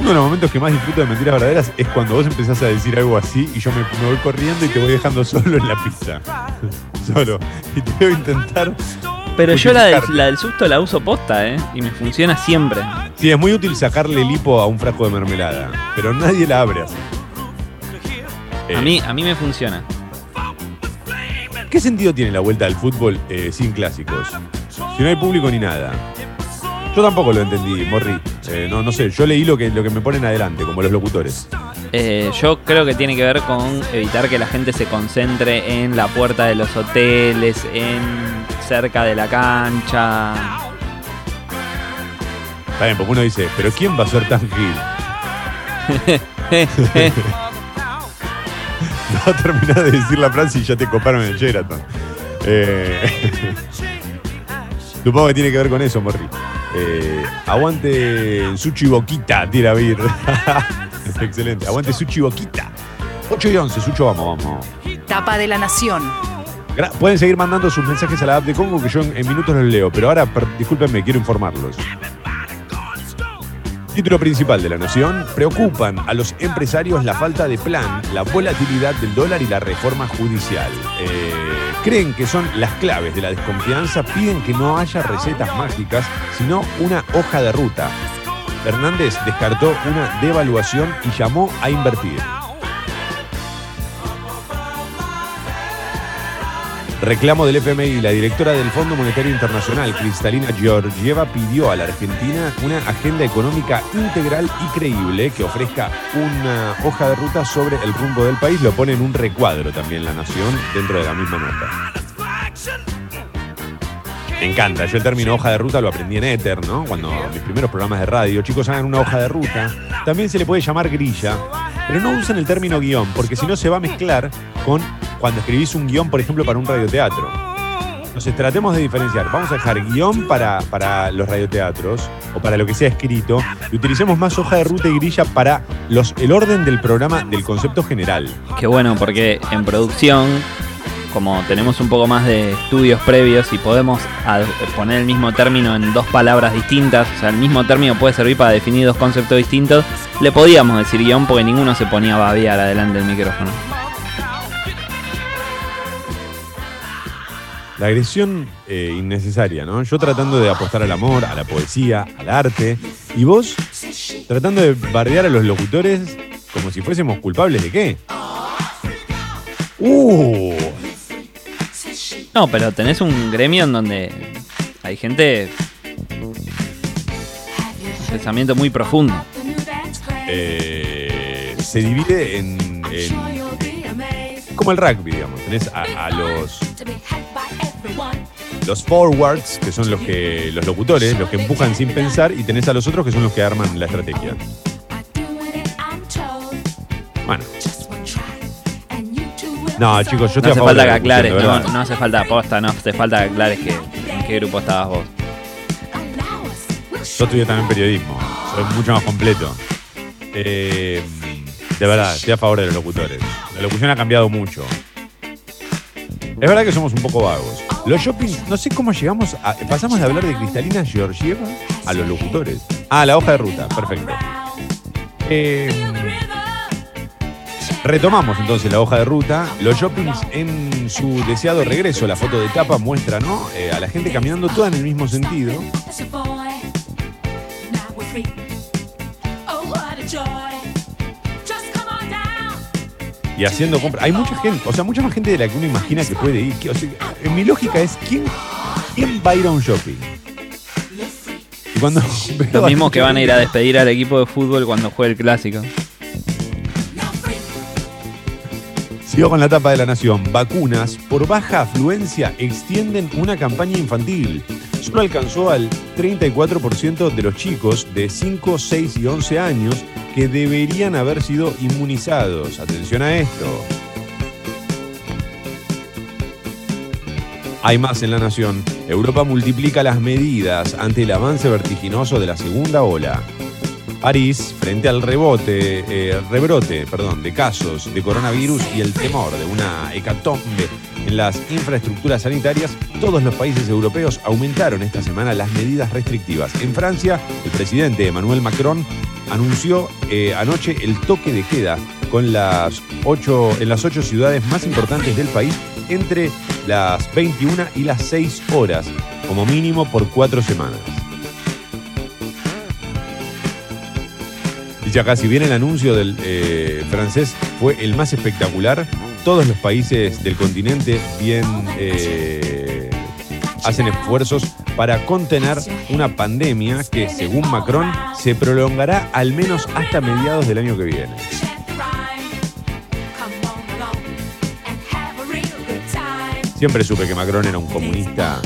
Uno de los momentos que más disfruto de mentiras verdaderas es cuando vos empezás a decir algo así y yo me, me voy corriendo y te voy dejando solo en la pista. solo. Y te voy a intentar. Pero yo la del, justificar. la del susto la uso posta, ¿eh? Y me funciona siempre. Sí, es muy útil sacarle el hipo a un frasco de mermelada, pero nadie la abre así. Eh, A mí, a mí me funciona. ¿Qué sentido tiene la vuelta al fútbol eh, sin clásicos? Si no hay público ni nada. Yo tampoco lo entendí, Morri. Eh, no, no sé, yo leí lo que, lo que me ponen adelante, como los locutores. Eh, yo creo que tiene que ver con evitar que la gente se concentre en la puerta de los hoteles, en cerca de la cancha. Está bien, porque uno dice, pero ¿quién va a ser tan gil? No terminar de decir la frase y ya te coparon en el Sheraton. Eh, supongo que tiene que ver con eso, Morri. Eh, aguante Suchi Boquita, tira Vir. Excelente. Aguante Suchi Boquita. 8 y 11, Sucho, vamos, vamos. Tapa de la Nación. Pueden seguir mandando sus mensajes a la app de Congo que yo en, minutos los leo, pero ahora, discúlpenme, quiero informarlos. Título principal de la Nación. Preocupan a los empresarios la falta de plan, la volatilidad del dólar y la reforma judicial. Eh, creen que son las claves de la desconfianza, piden que no haya recetas mágicas, sino una hoja de ruta. Fernández descartó una devaluación y llamó a invertir. Reclamo del FMI. La directora del Fondo Monetario Internacional, Cristalina Georgieva, pidió a la Argentina una agenda económica integral y creíble que ofrezca una hoja de ruta sobre el rumbo del país. Lo pone en un recuadro también la Nación dentro de la misma nota. Me encanta. Yo el término hoja de ruta lo aprendí en Ether, ¿no? Cuando mis primeros programas de radio, chicos, hagan una hoja de ruta. También se le puede llamar grilla, pero no usen el término guion, porque si no se va a mezclar con cuando escribís un guion, por ejemplo, para un radioteatro. Entonces tratemos de diferenciar. Vamos a dejar guion para, para los radioteatros o para lo que sea escrito y utilicemos más hoja de ruta y grilla para los, el orden del programa del concepto general. Qué bueno, porque en producción, como tenemos un poco más de estudios previos y podemos poner el mismo término en dos palabras distintas, o sea, el mismo término puede servir para definir dos conceptos distintos, le podíamos decir guion porque ninguno se ponía a babear adelante del micrófono. La agresión eh, innecesaria, ¿no? Yo tratando de apostar al amor, a la poesía, al arte, y vos tratando de bardear a los locutores como si fuésemos culpables de qué. ¡Uh! No, pero tenés un gremio en donde hay gente con pensamiento muy profundo. Eh, se divide en, en- como el rugby, digamos. Tenés a, a los los forwards, que son los que los locutores, los que empujan sin pensar, y tenés a los otros que son los que arman la estrategia. Bueno. No, chicos, yo estoy No a hace falta que la aclares, no, no hace falta aposta, no hace falta que aclares que, en qué grupo estabas vos. Yo estudié también periodismo, soy mucho más completo. Eh, de verdad, estoy a favor de los locutores. La locución ha cambiado mucho. Es verdad que somos un poco vagos. Los shoppings, no sé cómo llegamos a. Pasamos de hablar de Cristalina Georgieva a los locutores. Ah, la hoja de ruta, perfecto. Eh, retomamos entonces la hoja de ruta. Los shoppings en su deseado regreso. La foto de tapa muestra, ¿no? Eh, a la gente caminando toda en el mismo sentido. Y haciendo compras. Hay mucha gente, o sea, mucha más gente de la que uno imagina que puede ir. O sea, mi lógica es, ¿quién, ¿quién va a ir a un shopping? Y cuando a mismos que van a ir a despedir al equipo de fútbol cuando juegue el clásico. Sigo con la tapa de la nación. Vacunas por baja afluencia extienden una campaña infantil. Solo alcanzó al 34% de los chicos de 5, 6 y 11 años que deberían haber sido inmunizados. Atención a esto. Hay más en la nación. Europa multiplica las medidas ante el avance vertiginoso de la segunda ola. París, frente al rebote, eh, rebrote perdón, de casos de coronavirus y el temor de una hecatombe en las infraestructuras sanitarias, todos los países europeos aumentaron esta semana las medidas restrictivas. En Francia, el presidente Emmanuel Macron anunció eh, anoche el toque de queda con las ocho, en las ocho ciudades más importantes del país entre las 21 y las 6 horas, como mínimo por cuatro semanas. Dice acá, si bien el anuncio del eh, francés fue el más espectacular, todos los países del continente bien eh, hacen esfuerzos para contener una pandemia que, según Macron, se prolongará al menos hasta mediados del año que viene. Siempre supe que Macron era un comunista.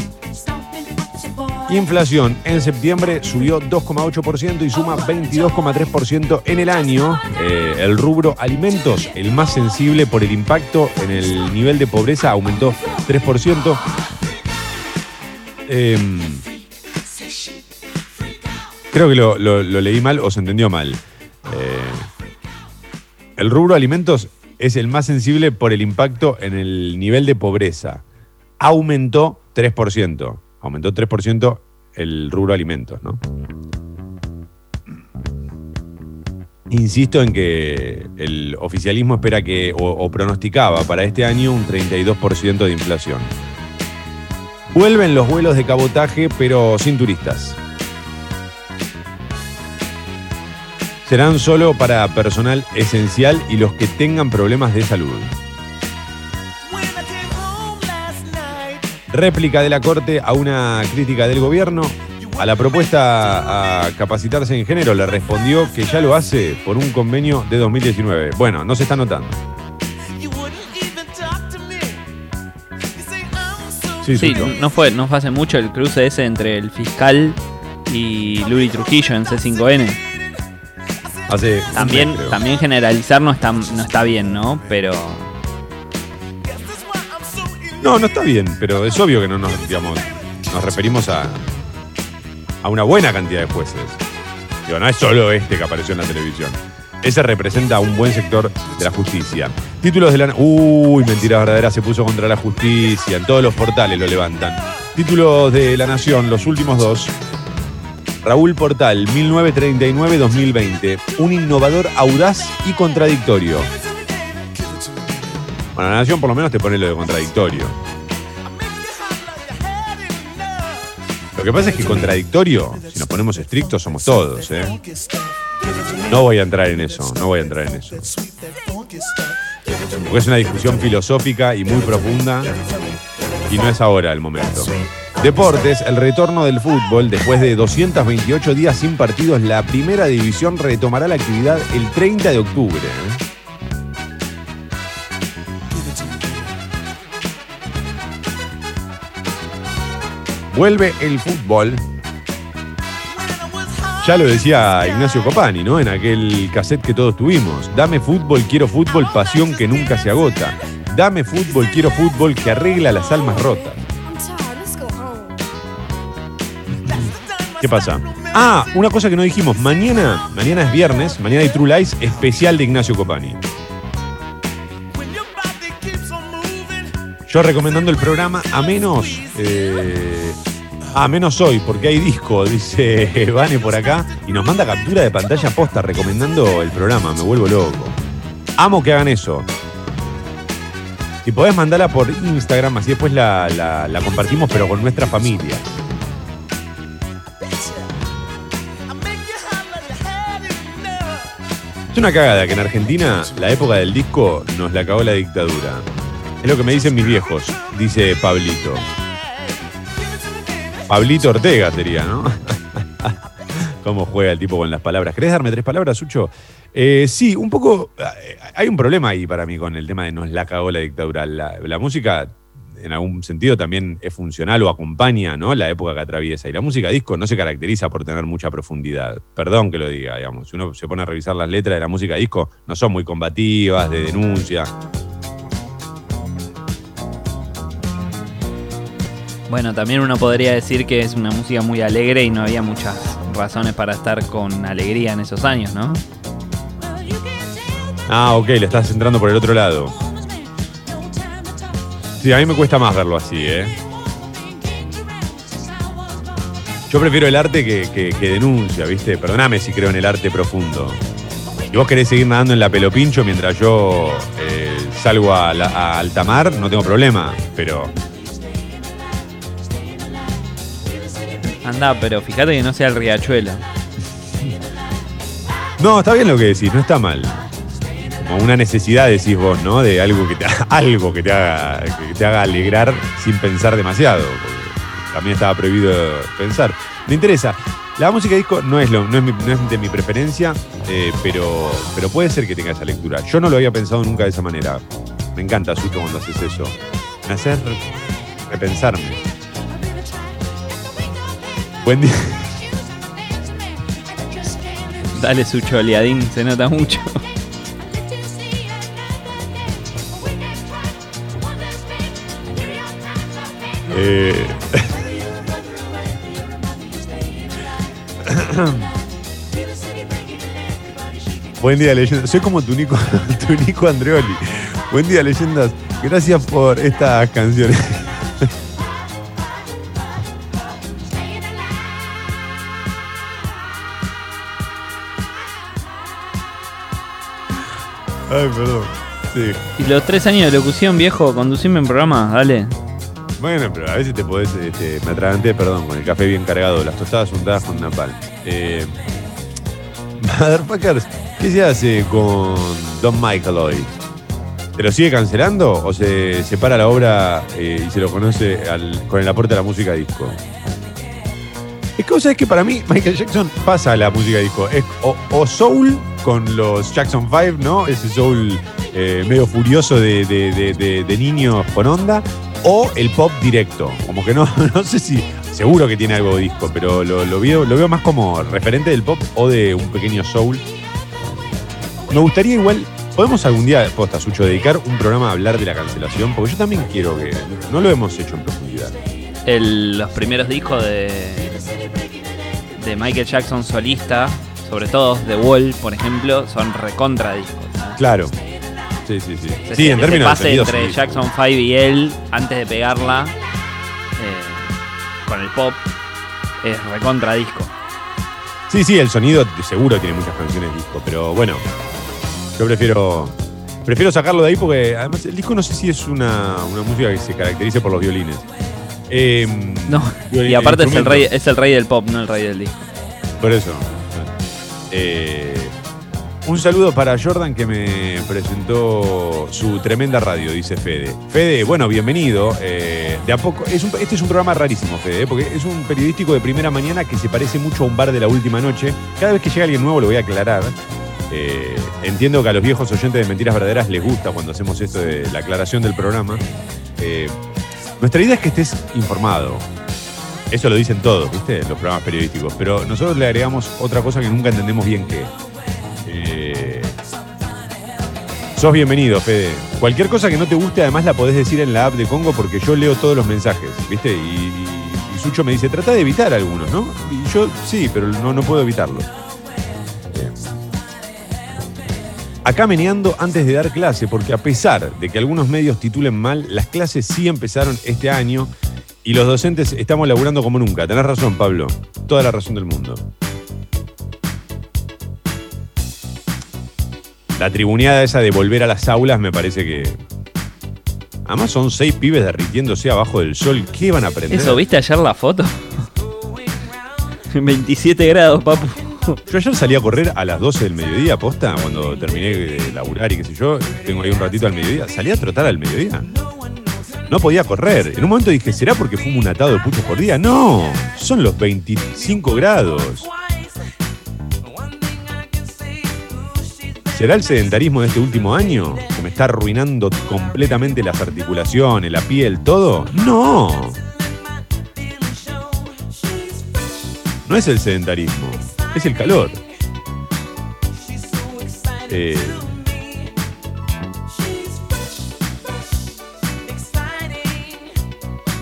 Inflación en septiembre subió 2,8% y suma 22,3% en el año. Eh, el rubro alimentos, el más sensible por el impacto en el nivel de pobreza, aumentó 3%. Em, creo que lo leí mal o se entendió mal. Eh, el rubro alimentos es el más sensible por el impacto en el nivel de pobreza. Aumentó 3%. Aumentó 3% el rubro alimentos, ¿no? Insisto en que el oficialismo espera que, o, o pronosticaba para este año un 32% de inflación. Vuelven los vuelos de cabotaje, pero sin turistas. Serán solo para personal esencial y los que tengan problemas de salud. Réplica de la Corte a una crítica del gobierno. A la propuesta a capacitarse en género le respondió que ya lo hace por un convenio de 2019. Bueno, no se está notando. Sí, Sí, no fue, no fue hace mucho el cruce ese entre el fiscal y Luli Trujillo en C5N. Hace un También, mes, también generalizar no está, no está bien, ¿no? Pero No, no está bien, pero es obvio que no nos, digamos, nos referimos a, a una buena cantidad de jueces. Digo, no es solo este que apareció en la televisión. Ese representa a un buen sector de la justicia. Títulos de la... Uy, mentira verdadera, se puso contra la justicia. En todos los portales lo levantan. Títulos de La Nación, los últimos dos. Raúl Portal, 1939-2020. Un innovador audaz y contradictorio. La Nación por lo menos te pone lo de contradictorio. Lo que pasa es que contradictorio, si nos ponemos estrictos, somos todos, ¿eh? No voy a entrar en eso, no voy a entrar en eso. Porque es una discusión filosófica y muy profunda y no es ahora el momento. Deportes, el retorno del fútbol. Después de 228 días sin partidos, la primera división retomará la actividad el 30 de octubre. ¿eh? Vuelve el fútbol. Ya lo decía Ignacio Copani, ¿no? En aquel cassette que todos tuvimos. Dame fútbol, quiero fútbol, pasión que nunca se agota. Dame fútbol, quiero fútbol que arregla las almas rotas. ¿Qué pasa? Ah, una cosa que no dijimos. Mañana, mañana es viernes, mañana hay True Lies especial de Ignacio Copani. Yo recomendando el programa a menos. eh, a menos hoy, porque hay disco, dice Vane por acá. Y nos manda captura de pantalla posta recomendando el programa. Me vuelvo loco. Amo que hagan eso. Si podés mandarla por Instagram, así después la, la- la compartimos, pero con nuestra familia. Es una cagada que en Argentina la época del disco nos la cagó la dictadura. Es lo que me dicen mis viejos, dice Pablito. Pablito Ortega sería, ¿no? ¿Cómo juega el tipo con las palabras? ¿Querés darme tres palabras, Sucho? Eh, sí, un poco. eh, Hay un problema ahí para mí con el tema de nos la cagó la dictadura. La, la música, en algún sentido, también es funcional o acompaña ¿no? la época que atraviesa. Y la música disco no se caracteriza por tener mucha profundidad. Perdón que lo diga, digamos. Si uno se pone a revisar las letras de la música disco, no son muy combativas, de denuncia. Bueno, también uno podría decir que es una música muy alegre y no había muchas razones para estar con alegría en esos años, ¿no? Ah, ok, le estás entrando por el otro lado. Sí, a mí me cuesta más verlo así, ¿eh? Yo prefiero el arte que, que- denuncia, ¿viste? Perdóname si creo en el arte profundo. Si vos querés seguir nadando en la pelopincho mientras yo eh, salgo a, la- a alta mar, no tengo problema. Pero Pero fíjate que no sea el riachuelo. No, está bien lo que decís, no está mal. Como una necesidad, decís vos, ¿no? De algo que te, algo que te haga, que te haga alegrar sin pensar demasiado. También estaba prohibido pensar. Me interesa. La música disco no es, lo, no es, no es de mi preferencia, eh, pero, pero puede ser que tenga esa lectura. Yo no lo había pensado nunca de esa manera. Me encanta, Suto, cuando haces eso. Me haces repensarme. Buen día. Dale su choleadín, se nota mucho. Eh, Buen día, leyendas. Soy como tu Nico, tu Nico Andreoli. Buen día, leyendas. Gracias por estas canciones. Ay, perdón. Sí. Y los tres años de locución, viejo, conducime en programa, dale. Bueno, pero a veces te podés, este, me atraganté, perdón, con el café bien cargado, las tostadas untadas con napal. Eh, Motherfuckers, ¿qué se hace con Don Michael hoy? ¿Te lo sigue cancelando o se separa la obra eh, y se lo conoce al- con el aporte a la música disco? Es cosa es que para mí Michael Jackson pasa a la música disco. Es o, o soul con los Jackson 5, ¿no? Ese soul eh, medio furioso de, de- de- de- niños con onda. O el pop directo. Como que no, no sé si. Seguro que tiene algo de disco, pero lo, lo veo, lo veo más como referente del pop o de un pequeño soul. Me gustaría igual. ¿Podemos algún día, posta, Sucho, dedicar un programa a hablar de la cancelación? Porque yo también quiero que. No lo hemos hecho en profundidad. Los primeros discos de, de Michael Jackson solista, sobre todo The Wall, por ejemplo, son recontra discos. ¿sabes? Claro. Sí, sí, sí. Sí, en términos de pase sonido, entre sí. Jackson 5 y él, antes de pegarla eh, con el pop, es recontra disco. Sí, sí, el sonido seguro tiene muchas canciones disco, pero bueno, yo prefiero prefiero sacarlo de ahí porque además el disco no sé si es una, una música que se caracterice por los violines. Eh, No, y aparte es el, rey, es el rey del pop, no el rey del disco. Por eso. Eh, un saludo para Jordan que me presentó su tremenda radio, dice Fede. Fede, bueno, bienvenido. Eh, de a poco, es un- este es un programa rarísimo, Fede, eh, porque es un periodístico de primera mañana que se parece mucho a un bar de la última noche. Cada vez que llega alguien nuevo lo voy a aclarar. Entiendo que a los viejos oyentes de Mentiras Verdaderas les gusta cuando hacemos esto de la aclaración del programa. Nuestra idea es que estés informado. Eso lo dicen todos, ¿viste? Los programas periodísticos. Pero nosotros le agregamos otra cosa que nunca entendemos bien qué. Eh, sos bienvenido, Fede. Cualquier cosa que no te guste, además la podés decir en la app de Congo porque yo leo todos los mensajes, ¿viste? Y, Sucho me dice, trata de evitar algunos, ¿no? Y yo sí, pero no, no puedo evitarlo. Acá meneando antes de dar clase, porque a pesar de que algunos medios titulen mal, las clases sí empezaron este año y los docentes estamos laburando como nunca. Tenés razón, Pablo. Toda la razón del mundo. La tribuneada esa de volver a las aulas me parece que. Además son seis pibes derritiéndose abajo del sol. ¿Qué van a aprender? ¿Eso viste ayer la foto? 27 grados, papu. Yo ayer salí a correr a las 12 del mediodía, posta, cuando terminé de laburar y qué sé yo. Tengo ahí un ratito al mediodía. Salí a trotar al mediodía. No podía correr. En un momento dije, ¿será porque fumo un atado de puchos por día? No, son los 25 grados. ¿Será el sedentarismo de este último año que me está arruinando completamente las articulaciones, la piel, todo? No. No es el sedentarismo, es el calor. Eh,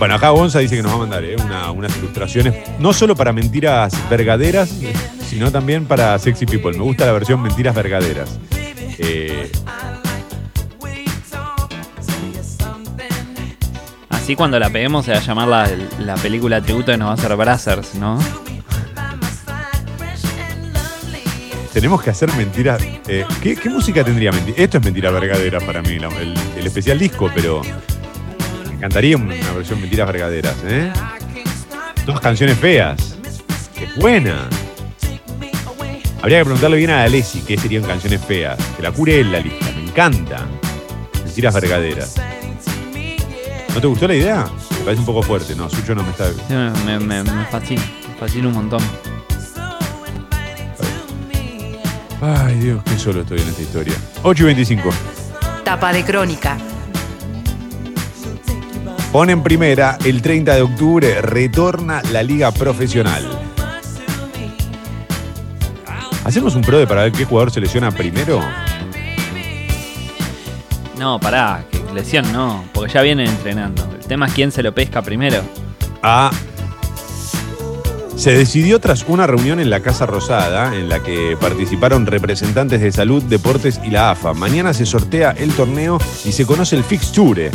Bueno, acá Gonza dice que nos va a mandar eh, una- unas ilustraciones, no solo para mentiras vergaderas, sino también para sexy people. Me gusta la versión mentiras vergaderas. Eh, Sí, cuando la peguemos se va a llamar la, la película tributo que nos va a hacer Brazzers, ¿no? Tenemos que hacer mentiras. eh, ¿qué, qué música tendría mentira? Esto es mentira vergadera para mí, la- el, el especial disco, pero encantaría una versión mentiras vergaderas, ¿eh? Todas canciones feas. ¡Qué buena! Habría que preguntarle bien a Alessi qué serían canciones feas. Que la cure él la lista. Me encanta. Mentiras vergaderas. ¿No te gustó la idea? Me parece un poco fuerte. No, Sucho no me está. Sí, me, me- me fascina, me fascina un montón. Ay, Dios, qué solo estoy en esta historia. 8 y 25. Tapa de crónica. Pone en primera, el 30 de octubre retorna la liga profesional. ¿Hacemos un pro de para ver qué jugador se lesiona primero? No, pará, que lesión no, porque ya vienen entrenando. El tema es quién se lo pesca primero. Ah. Se decidió tras una reunión en la Casa Rosada, en la que participaron representantes de salud, deportes y la AFA. Mañana se sortea el torneo y se conoce el fixture.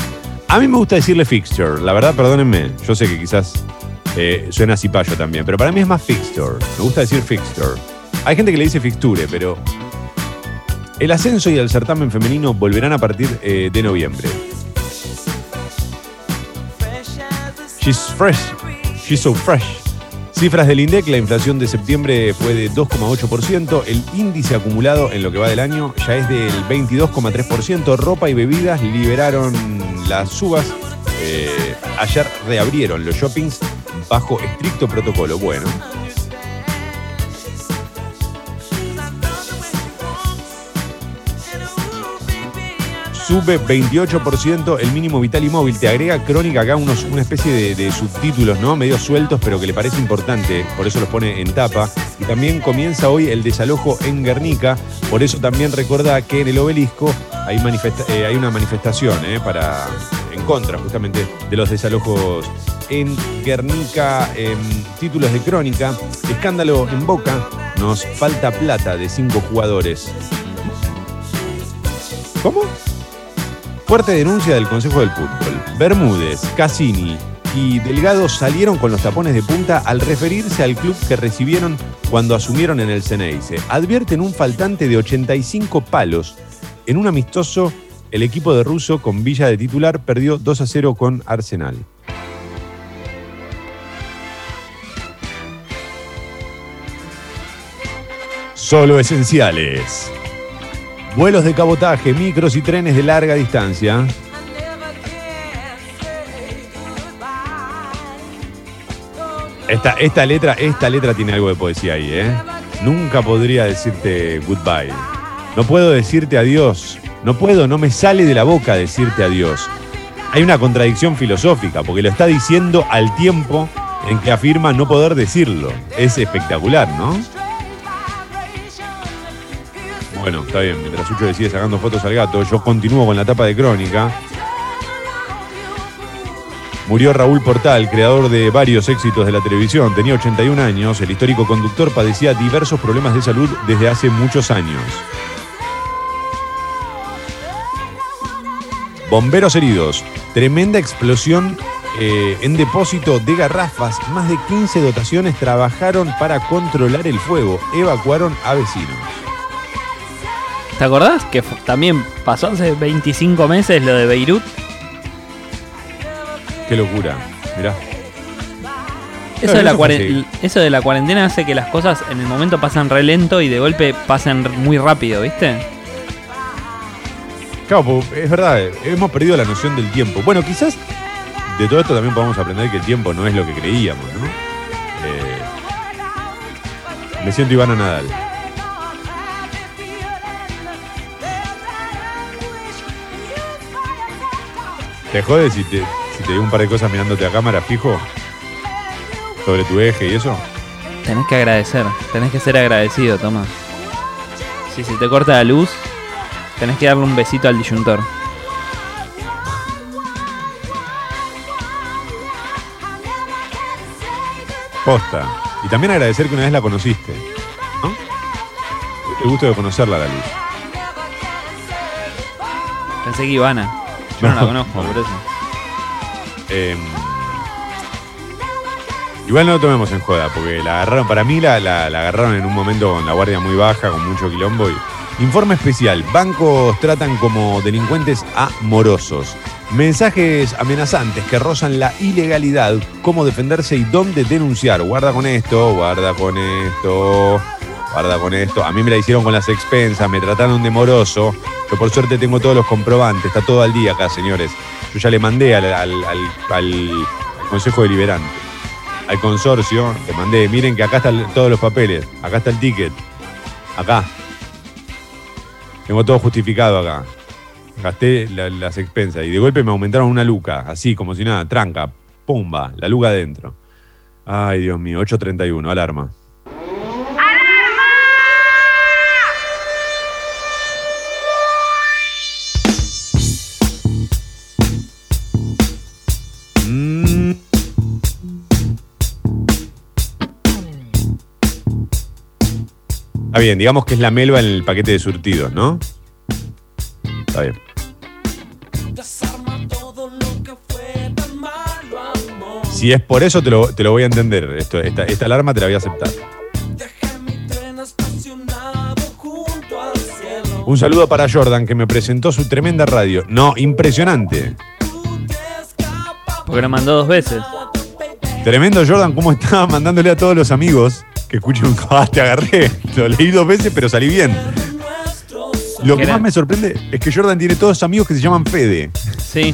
A mí me gusta decirle fixture, la verdad, perdónenme. Yo sé que quizás eh, suena cipayo también, pero para mí es más fixture. Me gusta decir fixture. Hay gente que le dice fixture, pero el ascenso y el certamen femenino volverán a partir eh, de noviembre. She's fresh. She's so fresh. Cifras del INDEC, la inflación de septiembre fue de 2,8%, el índice acumulado en lo que va del año ya es del 22,3%, ropa y bebidas liberaron las uvas, eh, ayer reabrieron los shoppings bajo estricto protocolo. Bueno, sube 28% el mínimo vital y móvil. Te agrega Crónica acá una especie de, subtítulos, ¿no? Medio sueltos, pero que le parece importante, por eso los pone en tapa. Y también comienza hoy el desalojo en Guernica, por eso también recuerda que en el obelisco hay, eh, una manifestación ¿eh? para, en contra justamente de los desalojos en Guernica. En títulos de Crónica, escándalo en Boca, nos falta plata de cinco jugadores. ¿Cómo? Fuerte denuncia del Consejo del Fútbol. Bermúdez, Cassini y Delgado salieron con los tapones de punta al referirse al club que recibieron cuando asumieron en el Ceneice. Advierten un faltante de 85 palos. En un amistoso, el equipo de Russo con Villa de titular perdió 2 a 0 con Arsenal. Solo esenciales. Vuelos de cabotaje, micros y trenes de larga distancia. Esta, letra, esta letra tiene algo de poesía ahí, ¿eh? Nunca podría decirte goodbye. No puedo decirte adiós. No puedo, no me sale de la boca decirte adiós. Hay una contradicción filosófica, porque lo está diciendo al tiempo en que afirma no poder decirlo. Es espectacular, ¿no? Bueno, está bien. Mientras Sucho decide sacando fotos al gato, yo continúo con la tapa de crónica. Murió Raúl Portal, creador de varios éxitos de la televisión. Tenía 81 años. El histórico conductor padecía diversos problemas de salud desde hace muchos años. Bomberos heridos. Tremenda explosión eh, en depósito de garrafas. Más de 15 dotaciones trabajaron para controlar el fuego. Evacuaron a vecinos. ¿Te acordás que también pasó hace 25 meses lo de Beirut? Qué locura. Mirá. Eso, de la eso de cuarentena hace que las cosas en el momento pasan re lento y de golpe pasan muy rápido, ¿viste? Claro, es verdad, eh, hemos perdido la noción del tiempo. Bueno, quizás de todo esto también podemos aprender que el tiempo no es lo que creíamos, ¿no? Eh, me siento Ivana Nadal. ¿Te jode si te, si te digo un par de cosas mirándote a cámara fijo? Sobre tu eje y eso. Tenés que agradecer, tenés que ser agradecido, Tomás. Si se te corta la luz, tenés que darle un besito al disyuntor. Posta. Y también agradecer que una vez la conociste. ¿No? El gusto de conocerla a la luz. Pensé que Ivana. Yo no, la conozco, no. por eso. Eh, igual no lo tomemos en joda, porque la agarraron, para mí la, la- la agarraron en un momento con la guardia muy baja, con mucho quilombo. Y, informe especial, bancos tratan como delincuentes a morosos. Mensajes amenazantes que rozan la ilegalidad, cómo defenderse y dónde denunciar. Guarda con esto, guarda con esto, guarda con esto. A mí me la hicieron con las expensas, me trataron de moroso. Yo por suerte tengo todos los comprobantes, está todo al día acá, señores. Yo ya le mandé al, al- al- Consejo Deliberante, al consorcio, le mandé, miren que acá están todos los papeles, acá está el ticket, acá. Tengo todo justificado acá. Gasté la- las expensas y de golpe me aumentaron una luca, así como si nada, tranca, pumba, la luca adentro. Ay, Dios mío, 8.31, alarma. Está bien, digamos que es la melva en el paquete de surtidos, ¿no? Está bien. Si es por eso, te lo, te lo voy a entender. Esto, esta, esta alarma te la voy a aceptar. Un saludo para Jordan, que me presentó su tremenda radio. No, impresionante. Porque lo mandó dos veces. Tremendo Jordan, cómo estaba mandándole a todos los amigos que escuchen un ah, te agarré. Lo leí dos veces, pero salí bien. Lo que más me sorprende es que Jordan tiene todos amigos que se llaman Fede. Sí.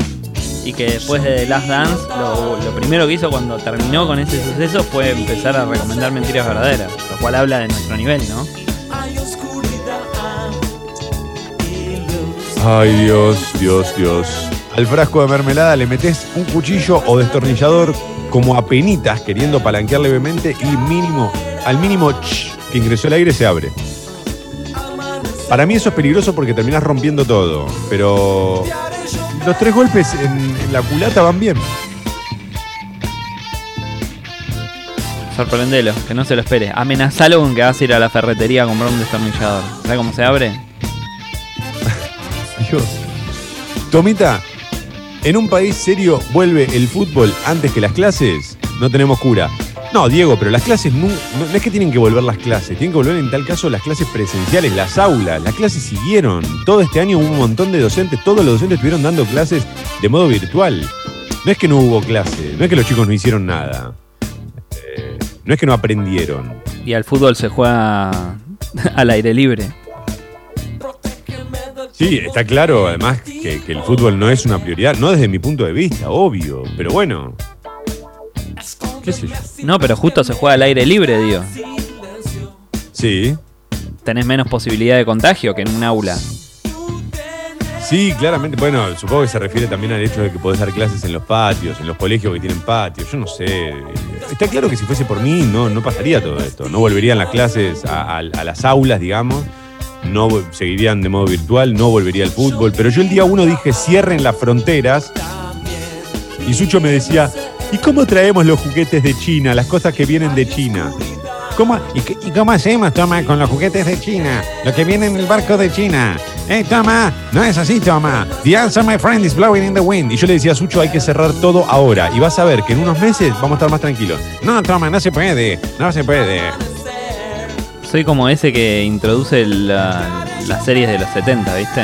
Y que después de The Last Dance, lo, lo primero que hizo cuando terminó con ese suceso fue empezar a recomendar mentiras verdaderas. Lo cual habla de nuestro nivel, ¿no? Ay, Dios, Dios, Dios. Al frasco de mermelada le metes un cuchillo o destornillador como a penitas queriendo palanquear levemente y mínimo, al mínimo ch, que ingresó el aire se abre. Para mí eso es peligroso porque terminás rompiendo todo, pero los tres golpes en, en la culata van bien. Sorprendelo, que no se lo espere. Amenazalo con que vas a ir a la ferretería a comprar un destornillador. ¿Sabes cómo se abre? Dios. Tomita, ¿en un país serio vuelve el fútbol antes que las clases? No tenemos cura. No, Diego, pero las clases no, es que tienen que volver las clases, tienen que volver en tal caso las clases presenciales, las aulas, las clases siguieron. Todo este año hubo un montón de docentes, todos los docentes estuvieron dando clases de modo virtual. No es que no hubo clase, no es que los chicos no hicieron nada. Eh, no es que no aprendieron. Y al fútbol se juega al aire libre. Sí, está claro, además, que, que el fútbol no es una prioridad, no desde mi punto de vista, obvio, pero bueno. ¿Qué sé yo? No, pero justo se juega al aire libre, digo. Sí, Tenés menos posibilidad de contagio que en un aula. sí, claramente. Bueno, supongo que se refiere también al hecho de que podés dar clases en los patios, en los colegios que tienen patios. Yo no sé. Está claro que si fuese por mí, no, no pasaría todo esto. No volverían las clases a, a- a las aulas, digamos. No seguirían de modo virtual, no volvería al fútbol. Pero yo el día uno dije cierren las fronteras. Y Sucho me decía, ¿y cómo traemos los juguetes de China, las cosas que vienen de China? ¿Cómo, y, cómo hacemos, Toma, con los juguetes de China? Lo que viene en el barco de China. ¡Eh, Toma! No es así, Toma. The answer, my friend, is blowing in the wind. Y yo le decía a Sucho, hay que cerrar todo ahora. Y vas a ver que en unos meses vamos a estar más tranquilos. No, Toma, no se puede. No se puede. Soy como ese que introduce la- las series de los 70, ¿viste?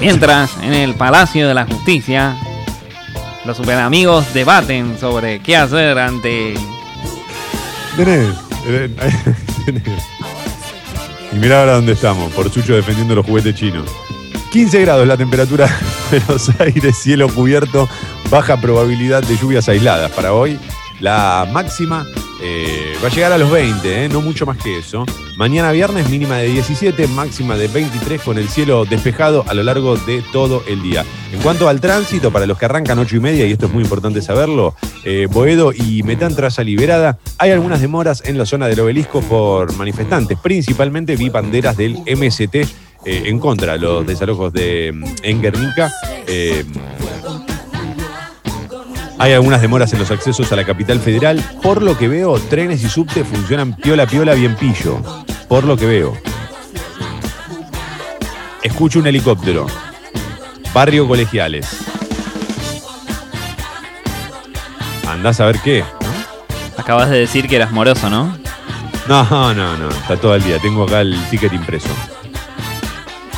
Mientras, en el Palacio de la Justicia, los superamigos debaten sobre qué hacer ante... Tenés. eh, tenés. Y mirá ahora dónde estamos, por Sucho defendiendo los juguetes chinos. 15 grados la temperatura de Buenos Aires, cielo cubierto, baja probabilidad de lluvias aisladas para hoy. La máxima eh, va a llegar a los 20, eh, no mucho más que eso. Mañana viernes mínima de 17, máxima de 23 con el cielo despejado a lo largo de todo el día. En cuanto al tránsito, para los que arrancan 8 y media, y esto es muy importante saberlo, eh, Boedo y Metán Traza Liberada, hay algunas demoras en la zona del obelisco por manifestantes, principalmente vi banderas del MST en contra los desalojos de mm, en Guernica. Hay algunas demoras en los accesos a la capital federal. Por lo que veo, trenes y subte funcionan piola piola bien pillo. Por lo que veo. Escucho un helicóptero. Barrio Colegiales. andás a ver qué. Acabas de decir que eras moroso, ¿no? No, no, no, está todo el día. Tengo acá el ticket impreso.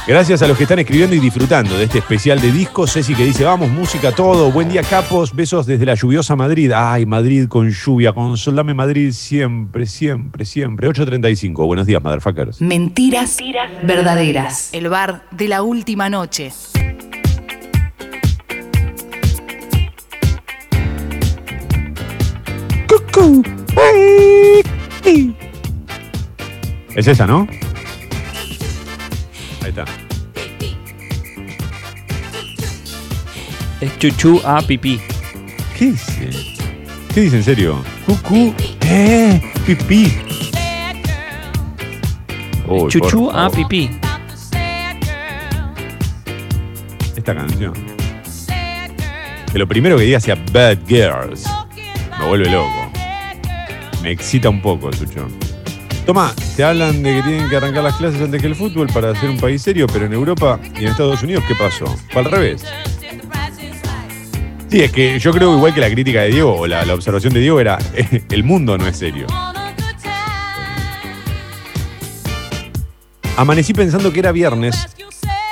Gracias a los que están escribiendo y disfrutando de este especial de discos. Ceci que dice, vamos, música, todo. Buen día, capos. Besos desde la lluviosa Madrid. Ay, Madrid con lluvia. Consolame Madrid siempre, siempre, siempre. 8.35. Buenos días, motherfuckers. Mentiras verdaderas. El bar de la última noche. Es esa, ¿no? Es chuchu a pipí. ¿Qué dice? ¿Qué dice en serio? Cucú. Eh, pipí. Uy, chuchu por a favor. pipí. Esta canción. Que lo primero que diga sea Bad Girls. Me vuelve loco. Me excita un poco, Sucho. Toma, te hablan de que tienen que arrancar las clases antes que el fútbol para ser un país serio, pero en Europa y en Estados Unidos, ¿qué pasó? Fue al revés. Sí, es que yo creo igual que la crítica de Diego, o la, observación de Diego era, el mundo no es serio. Amanecí pensando que era viernes.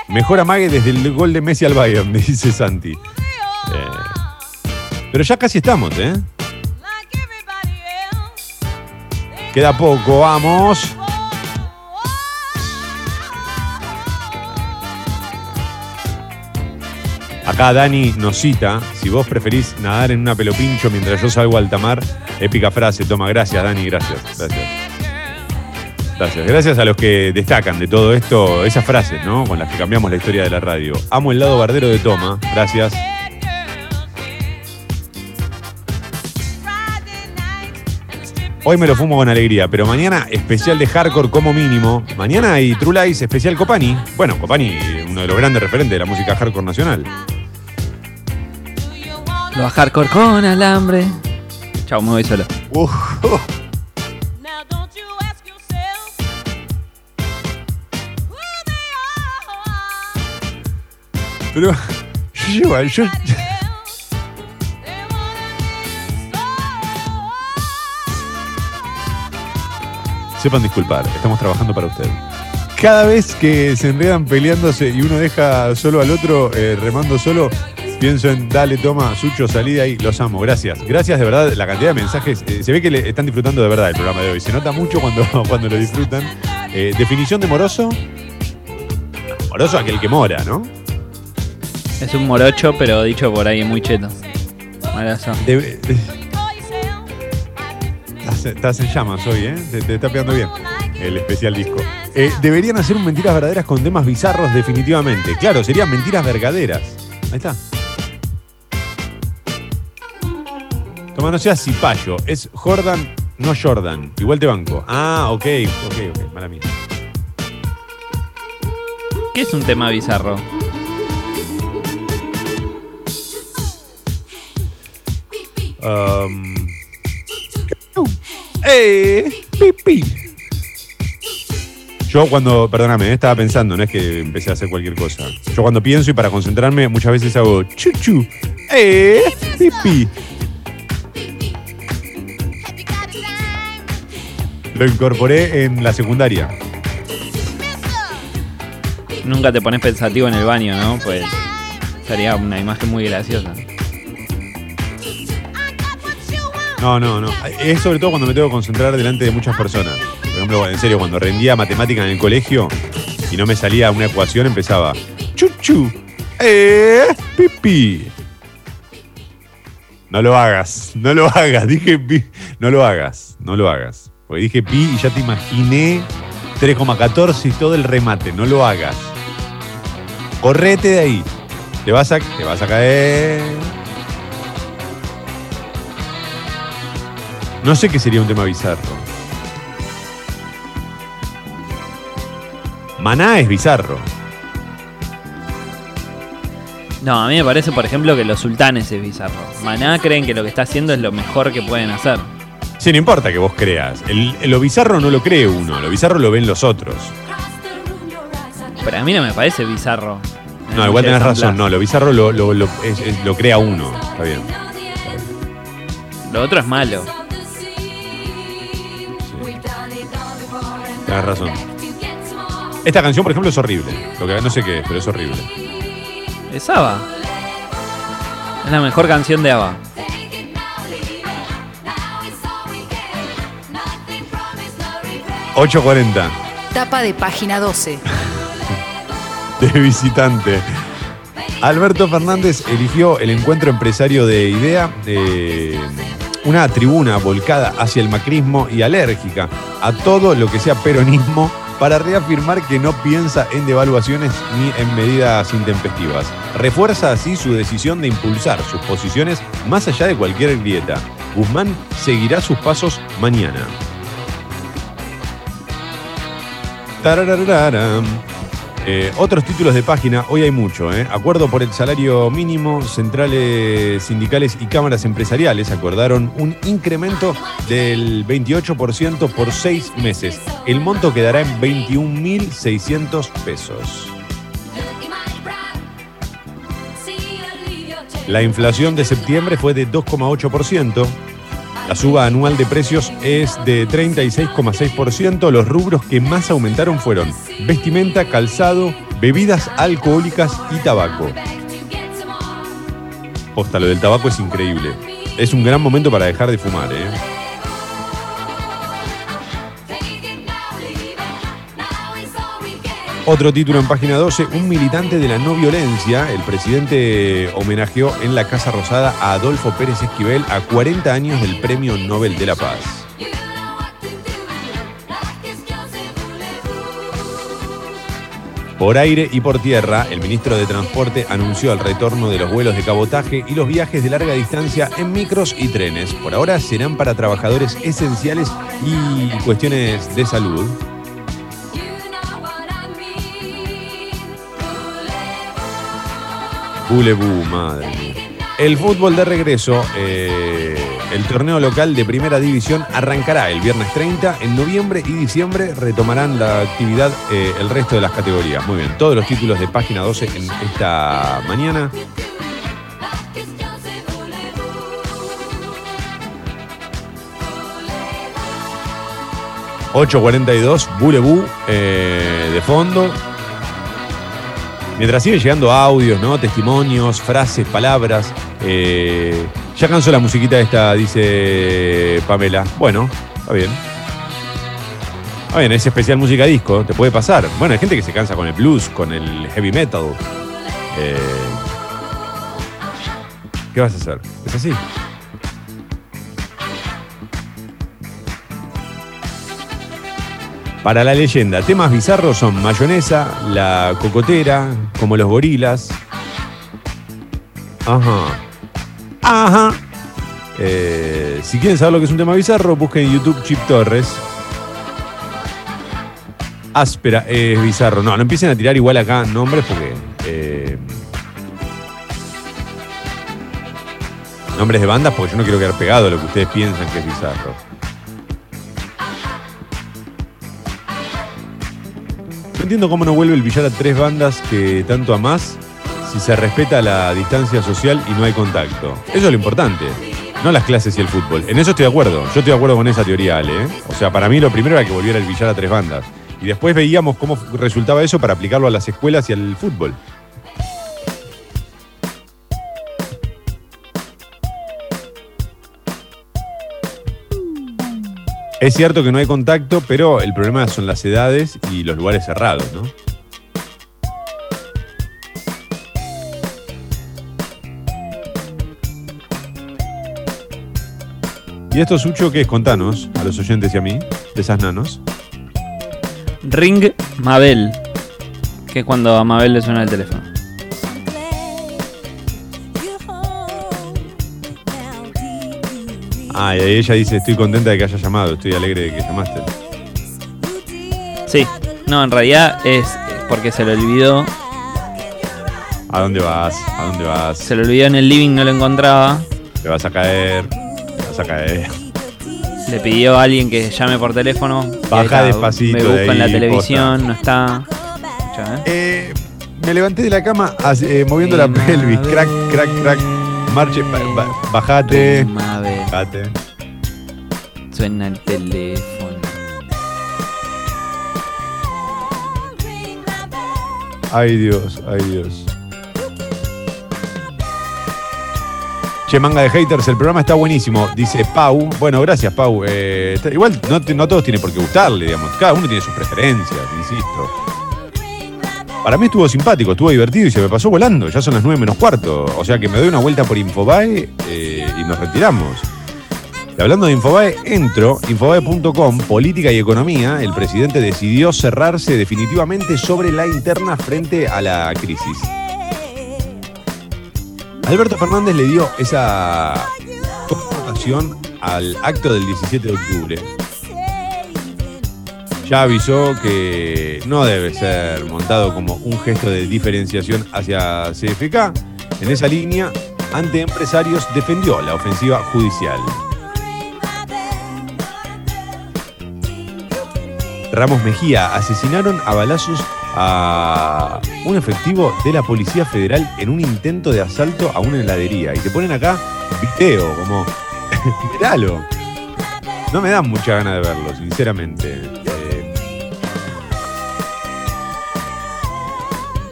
Mejor amague desde el gol de Messi al Bayern, me dice Santi. Eh, pero ya casi estamos, ¿eh? Queda poco, vamos. Acá Dani nos cita, si vos preferís nadar en una pelopincho mientras yo salgo al tamar, épica frase, toma, gracias Dani, gracias, gracias. Gracias, gracias a los que destacan de todo esto, esas frases, ¿no? Con las que cambiamos la historia de la radio. Amo el lado bardero de Toma, gracias. Hoy me lo fumo con alegría, pero mañana especial de hardcore como mínimo. Mañana hay True Lies especial Copani. Bueno, Copani, uno de los grandes referentes de la música hardcore nacional. Lo a hardcore con alambre. Chao, me voy solo. Pero yo, yo, Sepan disculpar, estamos trabajando para ustedes. Cada vez que se enredan peleándose y uno deja solo al otro eh, remando solo, pienso en dale, toma, Sucho, salí de ahí, los amo, gracias. Gracias de verdad, la cantidad de mensajes. eh, se ve que le están disfrutando de verdad el programa de hoy. Se nota mucho cuando, cuando lo disfrutan. Eh, definición de moroso. Moroso aquel que mora, ¿no? Es un morocho, pero dicho por ahí muy cheto. Malazo. De- Estás, estás en llamas hoy, ¿eh? Te, te está pegando bien el especial disco. Eh, deberían hacer un mentiras verdaderas con temas bizarros, definitivamente. Claro, serían mentiras verdaderas. Ahí está. Toma, no seas cipayo. Es Jordan, no Jordan. Igual te banco. Ah, ok, ok, ok. Mala mía. ¿Qué es un tema bizarro? Um, ¡Eh! ¡Pipi! Yo cuando, perdóname, eh, estaba pensando, no es que empecé a hacer cualquier cosa. Yo cuando pienso y para concentrarme muchas veces hago chuchu. ¡Eh! ¡Pipi! Lo incorporé en la secundaria. Nunca te pones pensativo en el baño, ¿no? Pues sería una imagen muy graciosa. No, no, no. Es sobre todo cuando me tengo que concentrar delante de muchas personas. Por ejemplo, en serio, cuando rendía matemática en el colegio y no me salía una ecuación, empezaba chuchu, eh, pipi. No lo hagas, no lo hagas, dije pi, no lo hagas, no lo hagas. Porque dije pi y ya te imaginé 3,14 y todo el remate, no lo hagas. Correte de ahí. Te vas a, te vas a caer. No sé qué sería un tema bizarro. Maná es bizarro. No, a mí me parece, por ejemplo, que los sultanes es bizarro. Maná creen que lo que está haciendo es lo mejor que pueden hacer. Sí, no importa que vos creas. El- lo bizarro no lo cree uno, lo bizarro lo ven los otros. Pero a mí no me parece bizarro. No, igual tenés razón, no, lo bizarro lo, lo- lo- es- es- lo crea uno. Está bien. Lo otro es malo. Tienes razón. Esta canción, por ejemplo, es horrible. Lo que no sé qué es, pero es horrible. Es ABBA. Es la mejor canción de ABBA. $8.40 Tapa de página 12. de visitante. Alberto Fernández eligió el encuentro empresario de IDEA, eh, una tribuna volcada hacia el macrismo y alérgica a todo lo que sea peronismo para reafirmar que no piensa en devaluaciones ni en medidas intempestivas. Refuerza así su decisión de impulsar sus posiciones más allá de cualquier grieta. Guzmán seguirá sus pasos mañana. Eh, otros títulos de página, hoy hay mucho. ¿eh? Acuerdo por el salario mínimo, centrales sindicales y cámaras empresariales acordaron un incremento del 28% por seis meses. El monto quedará en 21.600 pesos. La inflación de septiembre fue de 2,8%. La suba anual de precios es de 36,6%. Los rubros que más aumentaron fueron vestimenta, calzado, bebidas alcohólicas y tabaco. Posta, lo del tabaco es increíble. Es un gran momento para dejar de fumar, ¿eh? Otro título en página 12, un militante de la no violencia. El presidente homenajeó en la Casa Rosada a Adolfo Pérez Esquivel a 40 años del Premio Nobel de la Paz. Por aire y por tierra, el ministro de Transporte anunció el retorno de los vuelos de cabotaje y los viajes de larga distancia en micros y trenes. Por ahora serán para trabajadores esenciales y cuestiones de salud. Bulebu, madre mía. El fútbol de regreso, eh, el torneo local de primera división arrancará el viernes 30. En noviembre y diciembre retomarán la actividad eh, el resto de las categorías. Muy bien, todos los títulos de página 12 en esta mañana. ...8.42, Bulebu eh, de fondo. Mientras siguen llegando audios, ¿no? Testimonios, frases, palabras. eh, ya cansó la musiquita esta, dice Pamela. Bueno, está bien. Está bien, es especial música disco, te puede pasar. Bueno, hay gente que se cansa con el blues, con el heavy metal. Eh, ¿Qué vas a hacer? Es así. Para la leyenda, temas bizarros son mayonesa, la cocotera, como los gorilas. Ajá. Ajá. Eh, si quieren saber lo que es un tema bizarro, busquen en YouTube Chip Torres. Áspera es bizarro. No, no empiecen a tirar igual acá nombres porque. eh, nombres de bandas porque yo no quiero quedar pegado a lo que ustedes piensan que es bizarro. Entiendo cómo no vuelve el billar a tres bandas que tanto amás si se respeta la distancia social y no hay contacto. Eso es lo importante, no las clases y el fútbol. En eso estoy de acuerdo. Yo estoy de acuerdo con esa teoría, Ale. ¿eh? O sea, para mí lo primero era que volviera el billar a tres bandas. Y después veíamos cómo resultaba eso para aplicarlo a las escuelas y al fútbol. Es cierto que no hay contacto, pero el problema son las edades y los lugares cerrados, ¿no? ¿Y esto, Sucho, qué es? Contanos a los oyentes y a mí, de esas nanos. Ring Mabel. Que es cuando a Mabel le suena el teléfono. Ah, y ahí ella dice, estoy contenta de que hayas llamado, estoy alegre de que llamaste. Sí. No, en realidad es porque se lo olvidó. ¿A dónde vas? ¿A dónde vas? Se lo olvidó en el living, no lo encontraba. Te vas a caer. Te vas a caer. Le pidió a alguien que llame por teléfono. Baja despacito Me de busca en la televisión, no está. Escucha, ¿eh? Eh, me levanté de la cama así, eh, moviendo la pelvis. Crack, crack, crack. Marche, ba- ba- bajate. Mabel. Suena el teléfono. Ay Dios, ay Dios. Che, manga de haters, el programa está buenísimo. Dice Pau. Bueno, gracias, Pau. Eh, está- igual no, te- no todos tienen por qué gustarle, digamos. Cada uno tiene sus preferencias, insisto. Para mí estuvo simpático, estuvo divertido y se me pasó volando. Ya son las 9 menos cuarto. O sea que me doy una vuelta por Infobae eh, y nos retiramos. Hablando de Infobae, entro, infobae.com, política y economía. El presidente decidió cerrarse definitivamente sobre la interna frente a la crisis. Alberto Fernández le dio esa connotación al acto del 17 de octubre. Ya avisó que no debe ser montado como un gesto de diferenciación hacia CFK. En esa línea, ante empresarios defendió la ofensiva judicial. Ramos Mejía asesinaron a balazos a un efectivo de la Policía Federal en un intento de asalto a una heladería. Y te ponen acá video, como, miralo. No me dan mucha gana de verlo, sinceramente. Eh,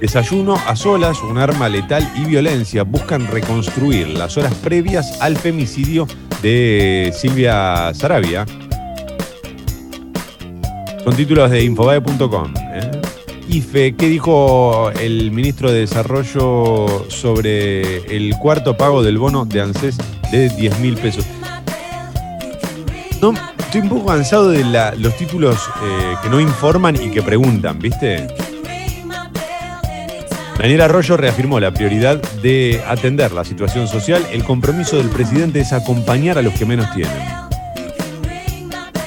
Desayuno a solas, un arma letal y violencia buscan reconstruir las horas previas al femicidio de Silvia Sarabia. Son títulos de infobae.com. ¿eh? IFE, ¿qué dijo el ministro de Desarrollo sobre el cuarto pago del bono de ANSES de 10 mil pesos? No, estoy un poco cansado de los títulos eh, que no informan y que preguntan, ¿viste? Daniel Arroyo reafirmó la prioridad de atender la situación social. El compromiso del presidente es acompañar a los que menos tienen.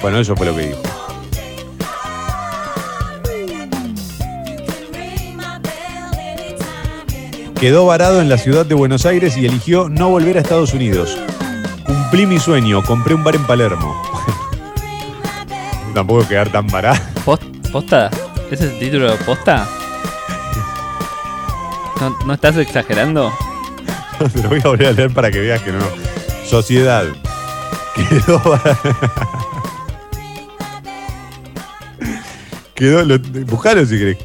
Bueno, eso fue lo que dijo. Quedó varado en la ciudad de Buenos Aires y eligió no volver a Estados Unidos. Cumplí mi sueño, compré un bar en Palermo. Tampoco quedar tan varado. ¿Post- ¿Posta? ¿Ese es el título de posta? ¿No, no estás exagerando? Te lo voy a volver a leer para que veas que no. Sociedad. Quedó varado. Quedó.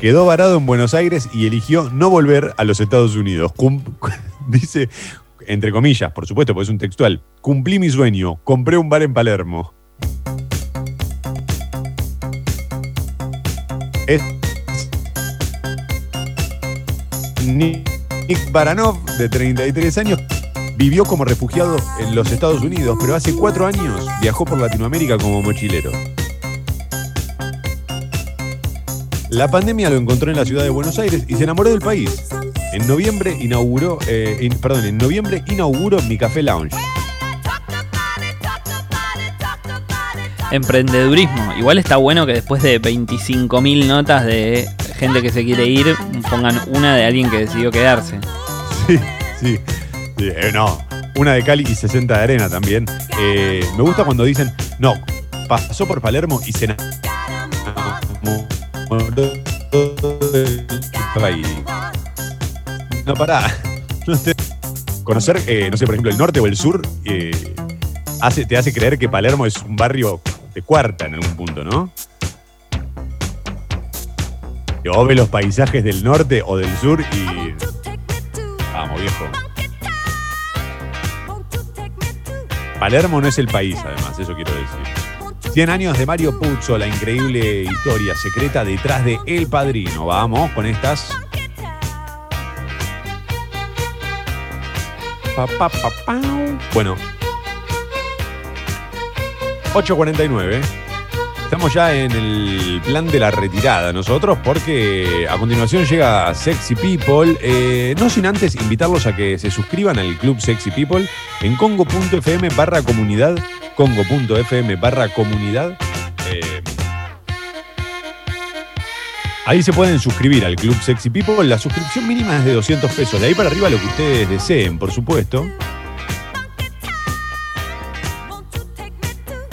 Quedó varado en Buenos Aires y eligió no volver a los Estados Unidos. Dice, entre comillas, por supuesto, porque es un textual. Cumplí mi sueño, compré un bar en Palermo. Nick Baranov, de 33 años, vivió como refugiado en los Estados Unidos, pero hace cuatro años viajó por Latinoamérica como mochilero. La pandemia lo encontró en la ciudad de Buenos Aires y se enamoró del país. En noviembre inauguró, eh, in- perdón, en noviembre inauguró mi café lounge. Emprendedurismo. Igual está bueno que después de 25.000 notas de gente que se quiere ir, pongan una de alguien que decidió quedarse. Sí, sí. Sí, eh, no, una de Cali y 60 de arena también. Eh, me gusta cuando dicen, no, pasó por Palermo y se enamoró No, pará. Conocer, eh, no sé, por ejemplo, el norte o el sur eh, te hace creer que Palermo es un barrio de cuarta en algún punto, ¿no? O ves los paisajes del norte o del sur y. Vamos, viejo. Palermo no es el país, además, eso quiero decir. 100 años de Mario Puzo, la increíble historia secreta detrás de El Padrino. Vamos con estas. Pa, pa, pa. Bueno. 8.49. Estamos ya en el plan de la retirada nosotros porque a continuación llega Sexy People. Eh, no sin antes invitarlos a que se suscriban al Club Sexy People en congo.fm barra comunidad. Congo.fm barra comunidad. Eh, ahí se pueden suscribir al Club Sexy People. La suscripción mínima es de 200 pesos. De ahí para arriba lo que ustedes deseen, por supuesto.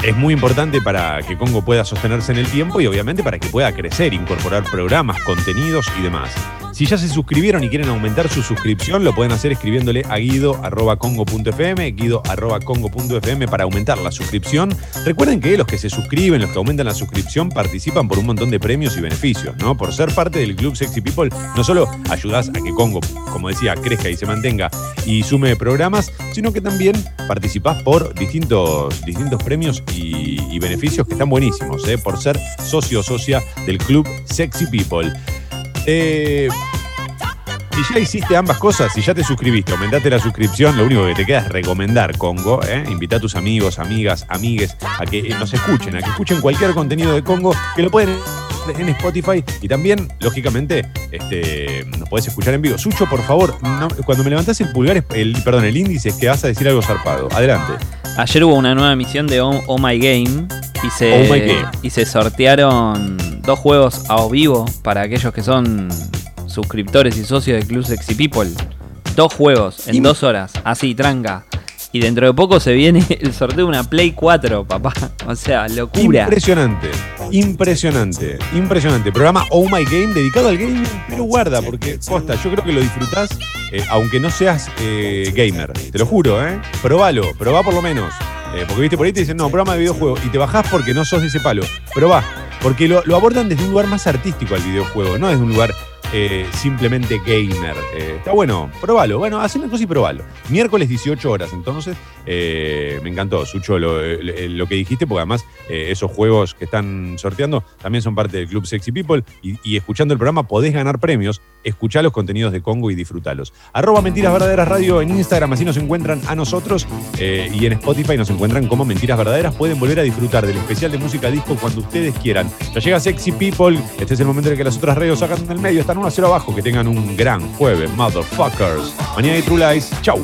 Es muy importante para que Congo pueda sostenerse en el tiempo y obviamente para que pueda crecer, incorporar programas, contenidos y demás. Si ya se suscribieron y quieren aumentar su suscripción, lo pueden hacer escribiéndole a guido.congo.fm, guido.congo.fm para aumentar la suscripción. Recuerden que los que se suscriben, los que aumentan la suscripción, participan por un montón de premios y beneficios, ¿no? Por ser parte del Club Sexy People, no solo ayudas a que Congo, como decía, crezca y se mantenga y sume programas, sino que también participás por distintos, distintos premios y, beneficios que están buenísimos, ¿eh? por ser socio o socia del Club Sexy People. Eh, si ya hiciste ambas cosas, si ya te suscribiste, aumentaste la suscripción, lo único que te queda es recomendar Congo. ¿eh? Invita a tus amigos, amigas, amigues a que nos escuchen, a que escuchen cualquier contenido de Congo, que lo pueden en Spotify y también, lógicamente, este, nos podés escuchar en vivo. Sucho, por favor, no- cuando me levantás el pulgar, el, perdón, el índice es que vas a decir algo zarpado. Adelante. Ayer hubo una nueva emisión de Oh, Oh My Game y se, Oh My Game. y se sortearon dos juegos a vivo para aquellos que son suscriptores y socios del Club Sexy People. Dos juegos en dos horas, así, tranca. Y dentro de poco se viene el sorteo de una Play 4, papá. O sea, locura. Impresionante, impresionante, impresionante. Programa Oh My Game dedicado al gaming, pero guarda, porque posta, yo creo que lo disfrutás, eh, aunque no seas eh, gamer. Te lo juro, ¿eh? Probalo, probá por lo menos. Eh, porque viste por ahí te dicen, no, programa de videojuego, y te bajás porque no sos de ese palo. Probá, porque lo, lo abordan desde un lugar más artístico al videojuego, no desde un lugar eh, simplemente gamer. Eh, está bueno, probalo. Bueno, haz una cosa y probalo. Miércoles 18 horas, entonces, eh, me encantó, Sucho, lo, lo que dijiste, porque además esos juegos que están sorteando también son parte del Club Sexy People y, escuchando el programa podés ganar premios. Escuchá los contenidos de Congo y disfrutalos. Arroba Mentiras Verdaderas Radio en Instagram, así nos encuentran a nosotros y en Spotify nos encuentran como Mentiras Verdaderas. Pueden volver a disfrutar del especial de música disco cuando ustedes quieran. Ya llega Sexy People. Este es el momento en el que las otras radios sacan del medio. Están 1 a 0 abajo. Que tengan un gran jueves, motherfuckers. Mañana hay True Lies. Chau.